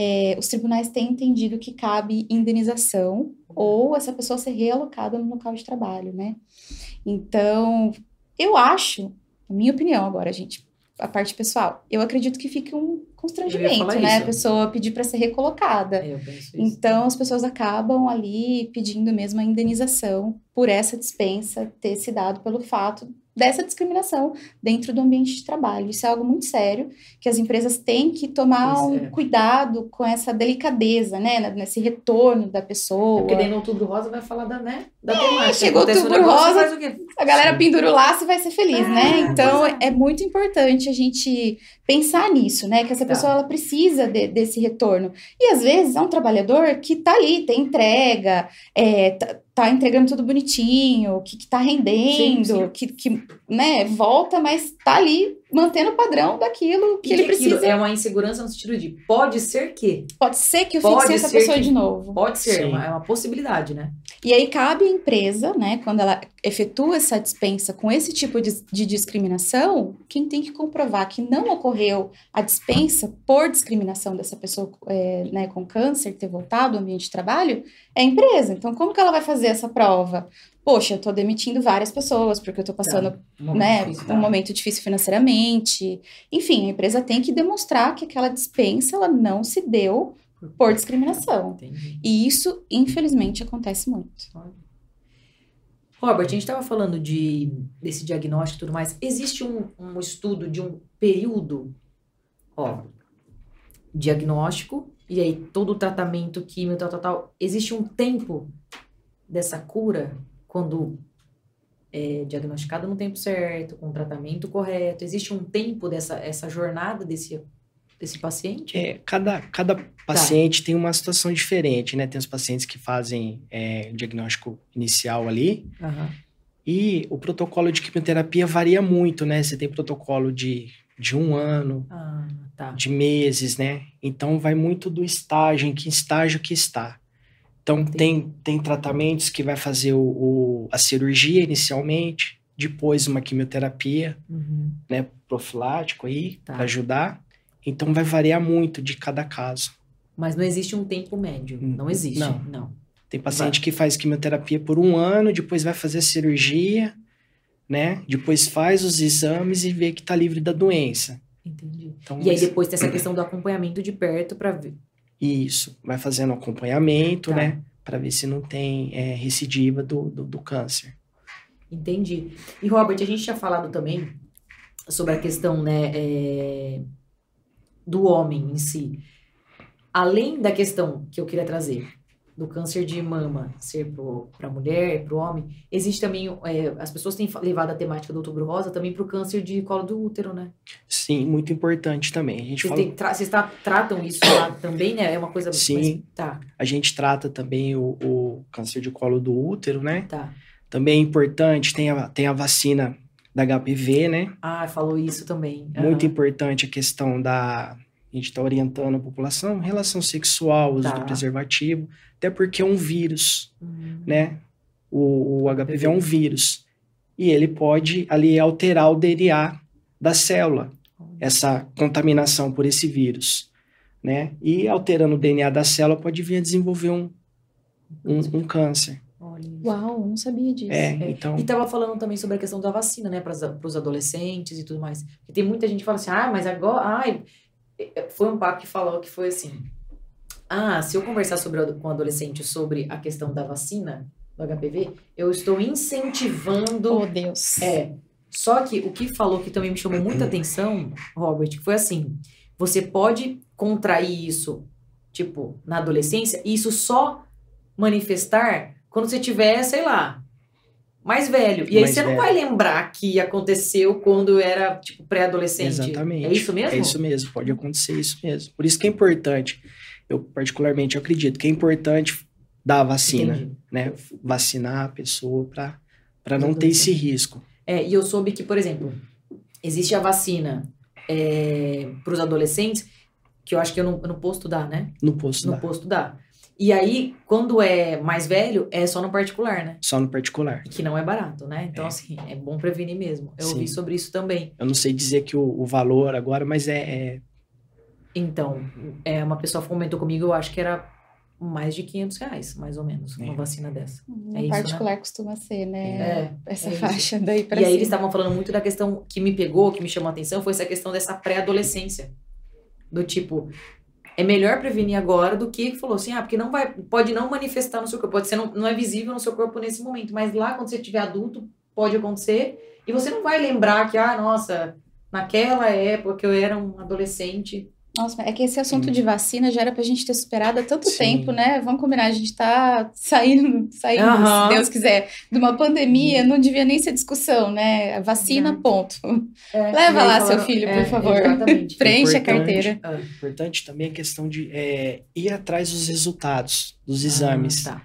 é, os tribunais têm entendido que cabe indenização ou essa pessoa ser realocada no local de trabalho, né? Então, eu acho, minha opinião agora, gente, a parte pessoal, eu acredito que fique um constrangimento, né? isso. A pessoa pedir para ser recolocada. É. Então, as pessoas acabam ali pedindo mesmo a indenização por essa dispensa ter se dado pelo fato dessa discriminação dentro do ambiente de trabalho. Isso é algo muito sério, que as empresas têm que tomar um é. cuidado com essa delicadeza, né? Nesse retorno da pessoa. Porque daí no Outubro Rosa vai falar da, né? Da temática. chegou Outubro negócio, Rosa? A galera Sim. pendura o laço e vai ser feliz, É, né? Então é. é muito importante a gente pensar nisso, né? Que essa Tá. pessoa ela precisa de- desse retorno. E às vezes é um trabalhador que tá ali, tem entrega, é, tá, tá entregando tudo bonitinho, que, que tá rendendo, Sim, sim. Que, que né, volta, mas tá ali mantendo o padrão daquilo que E ele que precisa. É uma insegurança no sentido de pode ser que. Pode ser que eu Pode fixe essa pessoa que- de novo. Pode ser, é uma, é uma possibilidade, né? E aí cabe à empresa, né, quando ela efetua essa dispensa com esse tipo de, de discriminação, quem tem que comprovar que não ocorreu a dispensa por discriminação dessa pessoa é, né, com câncer ter voltado ao ambiente de trabalho é a empresa. Então, como que ela vai fazer essa prova? Poxa, eu tô demitindo várias pessoas porque eu tô passando Um momento né, difícil, tá? um momento difícil financeiramente. Enfim, a empresa tem que demonstrar que aquela dispensa ela não se deu por discriminação. Entendi. E isso, infelizmente, acontece muito. Robert, a gente estava falando de, desse diagnóstico e tudo mais. Existe um, um estudo de um período, ó, diagnóstico, e aí todo o tratamento químico, tal, tal, tal. Existe um tempo dessa cura quando é diagnosticada no tempo certo, com o tratamento correto. Existe um tempo dessa essa jornada desse, desse paciente? É, cada, cada paciente tem uma situação diferente, né? Tem os pacientes que fazem é, o diagnóstico inicial ali, Aham. e o protocolo de quimioterapia varia muito, né? Você tem protocolo de, de um ano, Ah, tá. de meses, né? Então vai muito do estágio, em que estágio que está. Então tem, tem tratamentos que vai fazer o, o- a cirurgia inicialmente, depois uma quimioterapia, Uhum. né, profilático aí, Tá. para ajudar. Então vai variar muito de cada caso. Mas não existe um tempo médio. Não existe. Não. não. Tem paciente que faz quimioterapia por um ano, depois vai fazer a cirurgia, né? Depois faz os exames e vê que tá livre da doença. Entendi. Então, E aí depois tem essa questão do acompanhamento de perto para ver. Isso, vai fazendo acompanhamento, Tá. né? Para ver se não tem é, recidiva do, do, do câncer. Entendi. E Robert, a gente tinha falado também sobre a questão, né, é, do homem em si. Além da questão que eu queria trazer do câncer de mama ser para a mulher, para o homem, existe também, é, as pessoas têm levado a temática do outubro rosa também para o câncer de colo do útero, né? Sim, muito importante também. A gente Vocês, fala, têm- tra- vocês tra- tratam isso lá também, né? É uma coisa... Sim. mas- tá, a gente trata também o, o câncer de colo do útero, né? tá. Também é importante, tem a, tem a vacina da HPV, né? Ah, falou isso também. Muito Aham. importante a questão da. A gente está orientando a população, relação sexual, uso Tá. do preservativo, até porque é um vírus, Hum, né? O, o HPV é um vírus. E ele pode ali alterar o DNA da célula, essa contaminação por esse vírus, né? E alterando o DNA da célula pode vir a desenvolver um, um, um câncer. Uau, não sabia disso. É, É, então. E tava falando também sobre a questão da vacina, né, para os adolescentes e tudo mais. Porque tem muita gente que fala assim, ah, mas agora. Ai, foi um papo que falou que foi assim. Ah, se eu conversar sobre, com o adolescente sobre a questão da vacina do HPV, eu estou incentivando. Oh, Deus. É. Só que o que falou que também me chamou muita atenção, Robert, foi assim: você pode contrair isso, tipo, na adolescência, e isso só manifestar quando você tiver, sei lá, mais velho. E aí Mais você não velho. vai lembrar que aconteceu quando era, tipo, pré-adolescente. Exatamente. É isso mesmo? É isso mesmo, pode acontecer isso mesmo. Por isso que é importante, eu particularmente acredito que é importante dar a vacina, Entendi. né? Vacinar a pessoa para não ter esse risco. É, e eu soube que, por exemplo, existe a vacina para os adolescentes, que eu acho que eu não, não posso estudar, né? No posto no dá, posto dá. E aí, quando é mais velho, é só no particular, né? só no particular. Que não é barato, né? Então, É. assim, é bom prevenir mesmo. Eu Sim. ouvi sobre isso também. Eu não sei dizer que o, o valor agora, mas é, é Então, é, uma pessoa comentou comigo, eu acho que era mais de 500 reais, mais ou menos, uma É. vacina dessa. No É isso, né? particular costuma ser, né? É, Essa é isso. faixa daí pra e aí cima. eles estavam falando muito da questão que me pegou, que me chamou a atenção, foi essa questão dessa pré-adolescência. Do tipo, é melhor prevenir agora do que falou assim, ah, porque não vai, pode não manifestar no seu corpo, pode ser não, não é visível no seu corpo nesse momento, mas lá quando você tiver adulto, pode acontecer, e você não vai lembrar que, ah, nossa, naquela época eu era um adolescente. Nossa, mas é que esse assunto Hum. de vacina já era pra gente ter superado há tanto Sim. tempo, né? Vamos combinar, a gente tá saindo, saindo, se Deus quiser, de uma pandemia, não devia nem ser discussão, né? Vacina, ponto. É, Leva lá seu falaram- filho, por é, favor. Exatamente. Preenche a Importante. carteira. Ah, importante também a questão de é, ir atrás dos resultados dos exames. Ah, tá.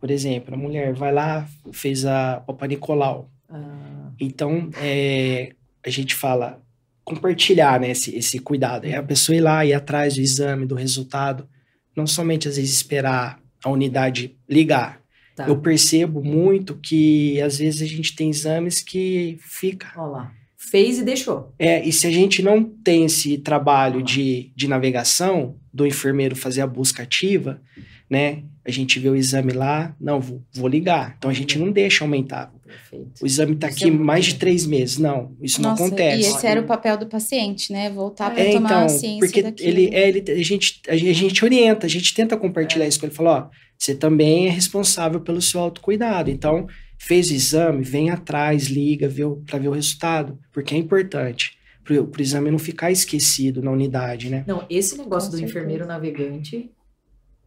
Por exemplo, a mulher vai lá, fez a Papa Nicolau. Ah, Então, é, a gente fala compartilhar né, esse, esse cuidado. É a pessoa ir lá, ir atrás do exame, do resultado. Não somente, às vezes, esperar a unidade ligar. tá. Eu percebo muito que, às vezes, a gente tem exames que fica... Olha lá. Fez e deixou. É, e se a gente não tem esse trabalho de, de navegação, do enfermeiro fazer a busca ativa, né? A gente vê o exame lá, não, vou, vou ligar. Então, a gente não deixa aumentar. Perfeito. O exame está aqui é mais de três meses. Não, isso não Nossa, acontece. E esse era o papel do paciente, né? Voltar pra É, tomar então, a ciência porque daquilo. ele, é, ele, a, gente, a gente a gente orienta, a gente tenta compartilhar isso com ele. Fala, ó, você também é responsável pelo seu autocuidado. Então, fez o exame, vem atrás, liga, vê para ver o resultado, porque é importante. Para o exame não ficar esquecido na unidade, né? Não, esse negócio Com do certeza. enfermeiro navegante,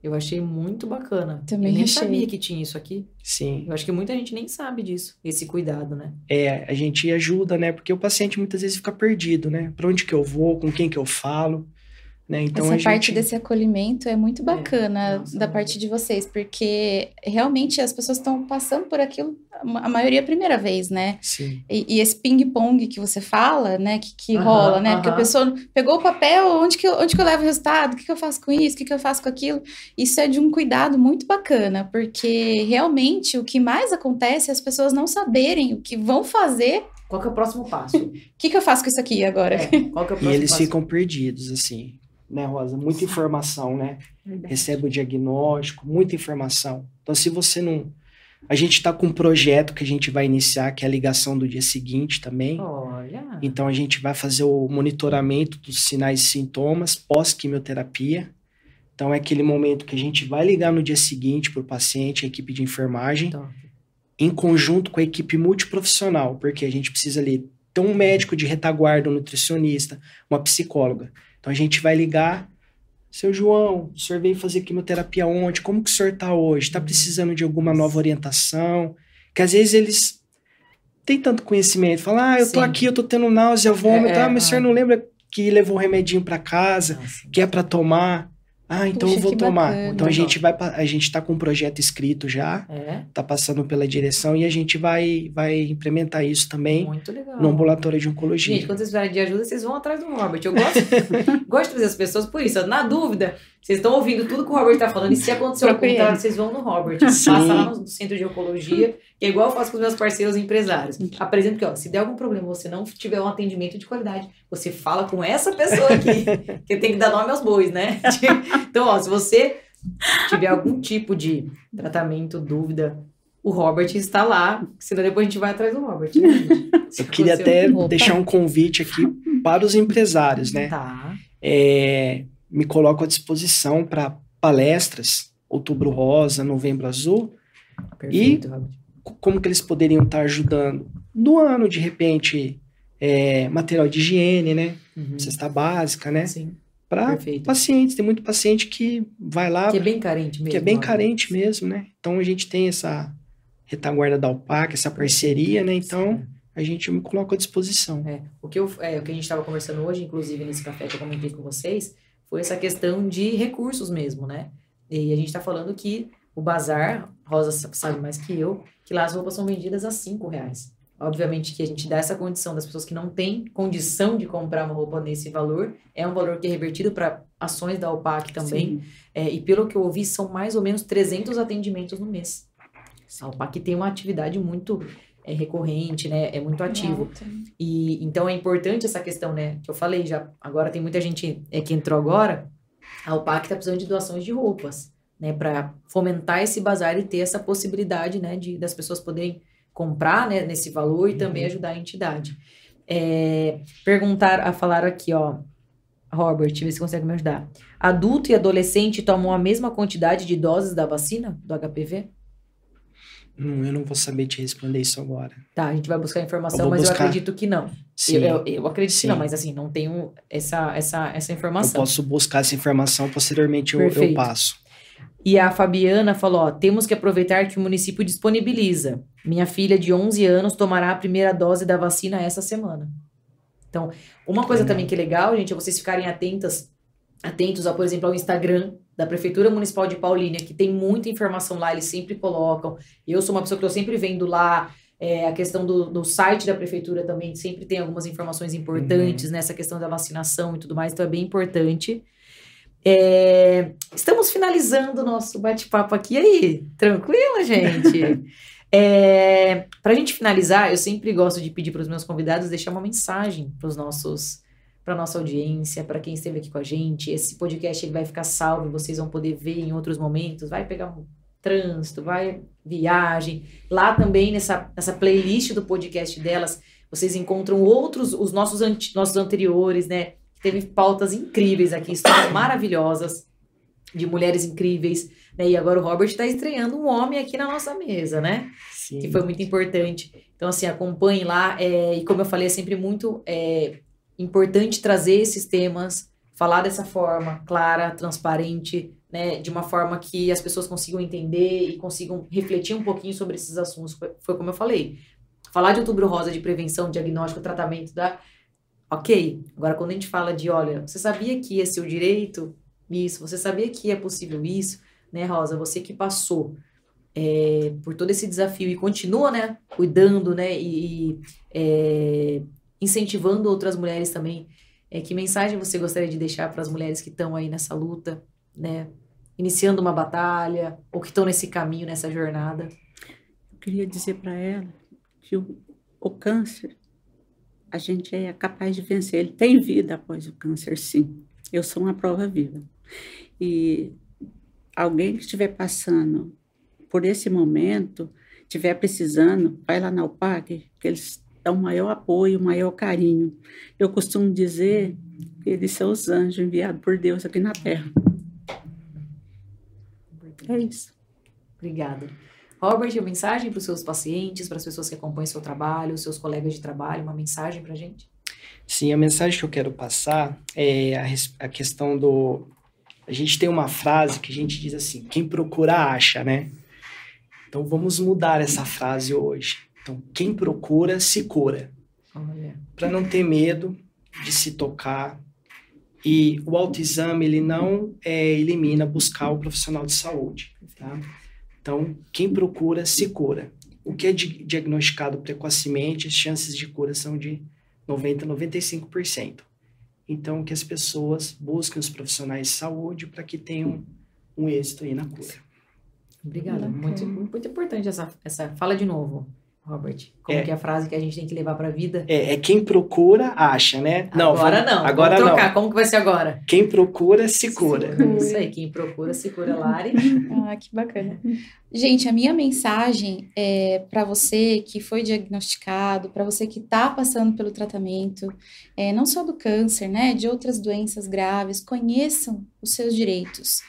eu achei muito bacana. Também eu nem achei. sabia que tinha isso aqui. Sim. Eu acho que muita gente nem sabe disso, esse cuidado, né? É, a gente ajuda, né? Porque o paciente muitas vezes fica perdido, né? Para onde que eu vou, com quem que eu falo, né? Então Essa parte desse acolhimento é muito bacana nossa, da muito. parte de vocês, porque realmente as pessoas estão passando por aquilo, a maioria a primeira vez, né? sim, E, e esse ping-pong que você fala, né, que, que Aham, rola, né? Porque a pessoa pegou o papel, onde que, eu, onde que eu levo o resultado? O que, que eu faço com isso? O que, que eu faço com aquilo? Isso é de um cuidado muito bacana, porque realmente o que mais acontece é as pessoas não saberem o que vão fazer. Qual que é o próximo passo? O que, que eu faço com isso aqui agora? É, qual que é o e próximo eles passo? ficam perdidos, assim, né, Rosa? Muita informação, né? recebe o diagnóstico, muita informação. Então, se você não. A gente está com um projeto que a gente vai iniciar, que é a ligação do dia seguinte também. Olha. Então, a gente vai fazer o monitoramento dos sinais e sintomas pós-quimioterapia. Então, é aquele momento que a gente vai ligar no dia seguinte para o paciente, a equipe de enfermagem, Top. em conjunto com a equipe multiprofissional, porque a gente precisa ali ter um médico de retaguarda, um nutricionista, uma psicóloga. Então, a gente vai ligar Seu João, o senhor veio fazer quimioterapia ontem, como que o senhor tá hoje? Tá precisando de alguma nova orientação? Que às vezes eles têm tanto conhecimento, falam, ah, eu tô Sim. aqui, eu tô tendo náusea, vômito, É, é, ah, mas o senhor ah. não lembra que levou um remedinho pra casa, Nossa. que é pra tomar? Ah, então Puxa, eu vou tomar. bacana. Então a gente vai, a gente tá com um projeto escrito já, É, tá passando pela direção e a gente vai, vai implementar isso também muito legal. no ambulatório de oncologia. Gente, quando vocês precisarem de ajuda, vocês vão atrás do Robert. Eu gosto, gosto de trazer as pessoas por isso. Na dúvida, vocês estão ouvindo tudo que o Robert tá falando. E se acontecer o Procure contrário, ele. vocês vão no Robert. Sim. Passa lá no centro de oncologia, que é igual eu faço com os meus parceiros empresários. Apresento que, ó, se der algum problema, você não tiver um atendimento de qualidade, você fala com essa pessoa aqui, que tem que dar nome aos bois, né? Então, ó, se você tiver algum tipo de tratamento, dúvida, o Robert está lá, senão depois a gente vai atrás do Robert. né, Eu queria até deixar um convite aqui para os empresários, né? Tá. É, me coloco à disposição para palestras, Outubro Rosa, Novembro Azul, Perfeito, Robert. c- como que eles poderiam estar ajudando. Doando, de repente, é, material de higiene, né? Uhum. Cesta básica, né? Sim, Para pacientes. Tem muito paciente que vai lá, Que é bem carente mesmo. que é bem Robert. carente mesmo, né? Então a gente tem essa retaguarda da UPAC, essa parceria, né? Então a gente me coloca à disposição. É, o, que eu, é, o que a gente estava conversando hoje, inclusive nesse café que eu comentei com vocês, foi essa questão de recursos mesmo, né? E a gente está falando que o bazar, Rosa sa- sabe mais que eu, que lá as roupas são vendidas a cinco reais. Obviamente que a gente dá essa condição das pessoas que não têm condição de comprar uma roupa nesse valor, é um valor que é revertido para ações da UPAC também. É, e pelo que eu ouvi, são mais ou menos 300 atendimentos no mês. A UPAC tem uma atividade muito é, recorrente, né? É muito ativo. E então é importante essa questão, né? Que eu falei já. Agora tem muita gente é, que entrou agora. A UPAC está precisando de doações de roupas, né? Para fomentar esse bazar e ter essa possibilidade, né? De das pessoas poderem comprar, né? Nesse valor e também ajudar a entidade. É, perguntar, a falar aqui, ó. Robert, vê se consegue me ajudar. Adulto e adolescente tomam a mesma quantidade de doses da vacina do HPV? Hum, eu não vou saber te responder isso agora. Tá, a gente vai buscar Eu informação, vou mas eu buscar. acredito que não. Sim, Eu, eu, eu, eu acredito que não, Sim. mas assim, não tenho essa, essa, essa informação. posso buscar essa informação, posteriormente eu, eu passo. E a Fabiana falou: ó, temos que aproveitar que o município disponibiliza. Minha filha de 11 anos tomará a primeira dose da vacina essa semana. Então, uma coisa também que é legal, gente, é vocês ficarem atentas, atentos, a, por exemplo, ao Instagram da Prefeitura Municipal de Paulínia, que tem muita informação lá, eles sempre colocam. Eu sou uma pessoa que estou sempre vendo lá. é, a questão do, do site da prefeitura também sempre tem algumas informações importantes nessa questão da vacinação e tudo mais, então é bem importante. É, estamos finalizando o nosso bate-papo aqui. E aí, tranquilo, gente? É, para a gente finalizar, eu sempre gosto de pedir para os meus convidados deixar uma mensagem para os nossos, para nossa audiência, para quem esteve aqui com a gente. Esse podcast ele vai ficar salvo, vocês vão poder ver em outros momentos. Vai pegar um trânsito, vai viagem. Lá também nessa, nessa playlist do podcast delas, vocês encontram outros, os nossos, anti- nossos anteriores, né? Teve pautas incríveis aqui, histórias maravilhosas de mulheres incríveis. Né? E agora o Robert está estreando um homem aqui na nossa mesa, né? Sim. que foi muito importante. Então, assim, acompanhe lá. é, e como eu falei, é sempre muito é, importante trazer esses temas, falar dessa forma clara, transparente, né? De uma forma que as pessoas consigam entender e consigam refletir um pouquinho sobre esses assuntos. Foi, foi como eu falei. Falar de outubro rosa, de prevenção, diagnóstico, tratamento da. Ok. Agora, quando a gente fala de, olha, você sabia que ser o direito? Isso. Você sabia que é possível isso? Né, Rosa? Você que passou é, por todo esse desafio e continua, né, cuidando, né, e, e, é, incentivando outras mulheres também. É, que mensagem você gostaria de deixar para as mulheres que estão aí nessa luta, né, iniciando uma batalha ou que estão nesse caminho, nessa jornada? Eu queria dizer para ela que o, o câncer, a gente é capaz de vencer. Ele tem vida após o câncer, sim. Eu sou uma prova viva. E alguém que estiver passando por esse momento, estiver precisando, vai lá na UPAC, que eles dão maior apoio, maior carinho. Eu costumo dizer que eles são os anjos enviados por Deus aqui na Terra. É isso. Obrigada. Robert, uma mensagem para os seus pacientes, para as pessoas que acompanham seu trabalho, os seus colegas de trabalho, uma mensagem para a gente? Sim, a mensagem que eu quero passar é a, a questão do A gente tem uma frase que a gente diz assim: quem procura, acha, né? Então vamos mudar essa frase hoje. Então, quem procura, se cura. Para não ter medo de se tocar. E o autoexame, ele não é, elimina buscar o profissional de saúde, tá? Então, quem procura, se cura. O que é di- diagnosticado precocemente, as chances de cura são de 90% a 95%. Então, que as pessoas busquem os profissionais de saúde para que tenham um êxito aí na cura. Obrigada. Muito, muito importante essa, essa. Fala de novo, Robert. Como É. que é a frase que a gente tem que levar pra vida? É, é quem procura, acha, né? agora vamos- não. Agora Vamos não. trocar. Como que vai ser agora? Quem procura, se cura. Isso aí, quem procura, se cura, Lari. Ah, que bacana. Gente, a minha mensagem é para você que foi diagnosticado, para você que está passando pelo tratamento, é, não só do câncer, né, de outras doenças graves, conheçam os seus direitos.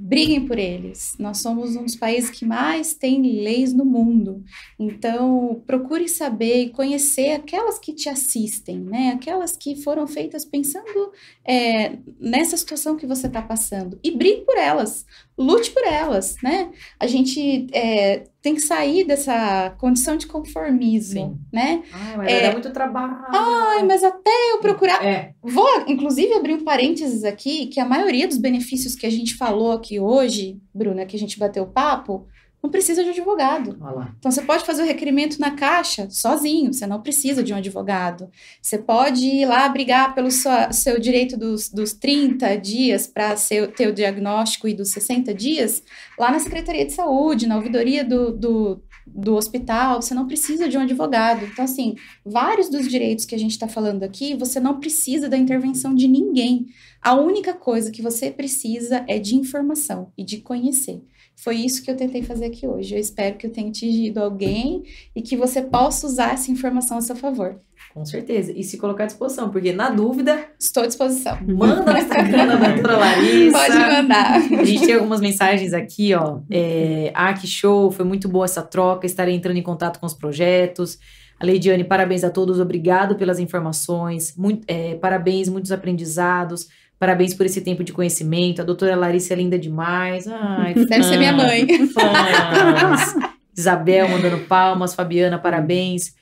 Briguem por eles. Nós somos um dos países que mais tem leis no mundo. Então, procure saber e conhecer aquelas que te assistem, né? Aquelas que foram feitas pensando é, nessa situação que você está passando. E brigue por elas lute por elas, né? A gente é, tem que sair dessa condição de conformismo, Sim. né? Ai, mas vai É. dar muito trabalho. Ai, mas até eu procurar. É. Vou, inclusive, abrir um parênteses aqui, que a maioria dos benefícios que a gente falou aqui hoje, Bruna, que a gente bateu papo, não precisa de advogado. Olha lá. Então, você pode fazer o requerimento na caixa sozinho, você não precisa de um advogado. Você pode ir lá brigar pelo sua- seu direito dos, dos 30 dias para ter o diagnóstico e dos 60 dias lá na Secretaria de Saúde, na ouvidoria do, do, do hospital. Você não precisa de um advogado. Então, assim, vários dos direitos que a gente está falando aqui, você não precisa da intervenção de ninguém. A única coisa que você precisa é de informação e de conhecer. Foi isso que eu tentei fazer aqui hoje. Eu espero que eu tenha atingido alguém e que você possa usar essa informação a seu favor. Com certeza. E se colocar à disposição, porque na dúvida, Estou à disposição. manda no Instagram da doutora Larissa. Pode mandar. A gente tem algumas mensagens aqui, ó. É, ah, que show, foi muito boa essa troca. Estarei entrando em contato com os projetos. A Leidiane, parabéns a todos, obrigado pelas informações. Muito, é, parabéns, muitos aprendizados. Parabéns por esse tempo de conhecimento. A doutora Larissa é linda demais. Ai, Deve ser minha mãe. fãs. Isabel mandando palmas. Fabiana, parabéns.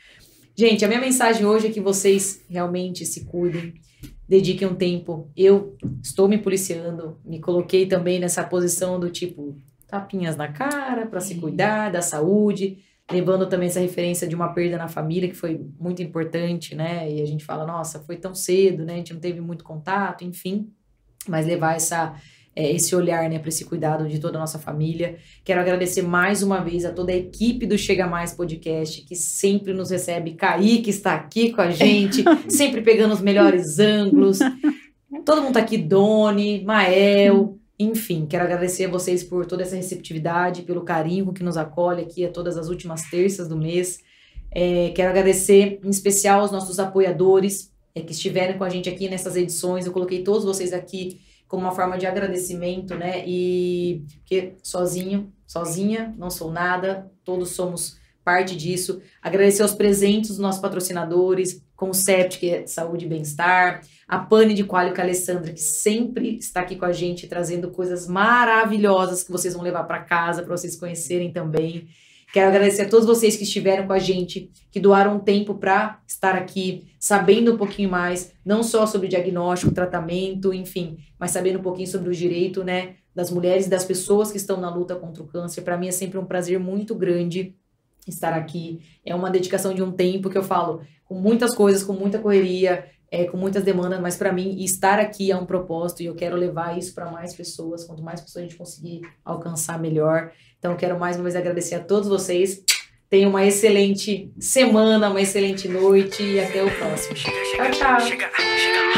Gente, a minha mensagem hoje é que vocês realmente se cuidem, dediquem um tempo. Eu estou me policiando, me coloquei também nessa posição do tipo tapinhas na cara para se cuidar da saúde, levando também essa referência de uma perda na família que foi muito importante, né? E a gente fala, nossa, foi tão cedo, né? A gente não teve muito contato, enfim, mas levar essa é, esse olhar, né, para esse cuidado de toda a nossa família. Quero agradecer mais uma vez a toda a equipe do Chega Mais Podcast, que sempre nos recebe. Kaique está aqui com a gente, sempre pegando os melhores ângulos. Todo mundo tá aqui, Doni, Mael, enfim, quero agradecer a vocês por toda essa receptividade, pelo carinho que nos acolhe aqui a todas as últimas terças do mês. É, quero agradecer em especial aos nossos apoiadores é, que estiveram com a gente aqui nessas edições. Eu coloquei todos vocês aqui como uma forma de agradecimento, né? E porque sozinho, sozinha, não sou nada, todos somos parte disso. Agradecer aos presentes dos nossos patrocinadores, Concept, que é saúde e bem-estar, a Pane de Coalho com a Alessandra, que sempre está aqui com a gente, trazendo coisas maravilhosas que vocês vão levar para casa, para vocês conhecerem também. Quero agradecer a todos vocês que estiveram com a gente, que doaram um tempo para estar aqui, sabendo um pouquinho mais, não só sobre diagnóstico, tratamento, enfim, mas sabendo um pouquinho sobre o direito, né, das mulheres e das pessoas que estão na luta contra o câncer. Para mim é sempre um prazer muito grande estar aqui. É uma dedicação de um tempo que eu falo com muitas coisas, com muita correria, é, com muitas demandas, mas para mim estar aqui é um propósito e eu quero levar isso para mais pessoas. Quanto mais pessoas a gente conseguir alcançar, melhor. Então, eu quero mais uma vez agradecer a todos vocês. Tenham uma excelente semana, uma excelente noite e até o próximo. Tchau, tchau.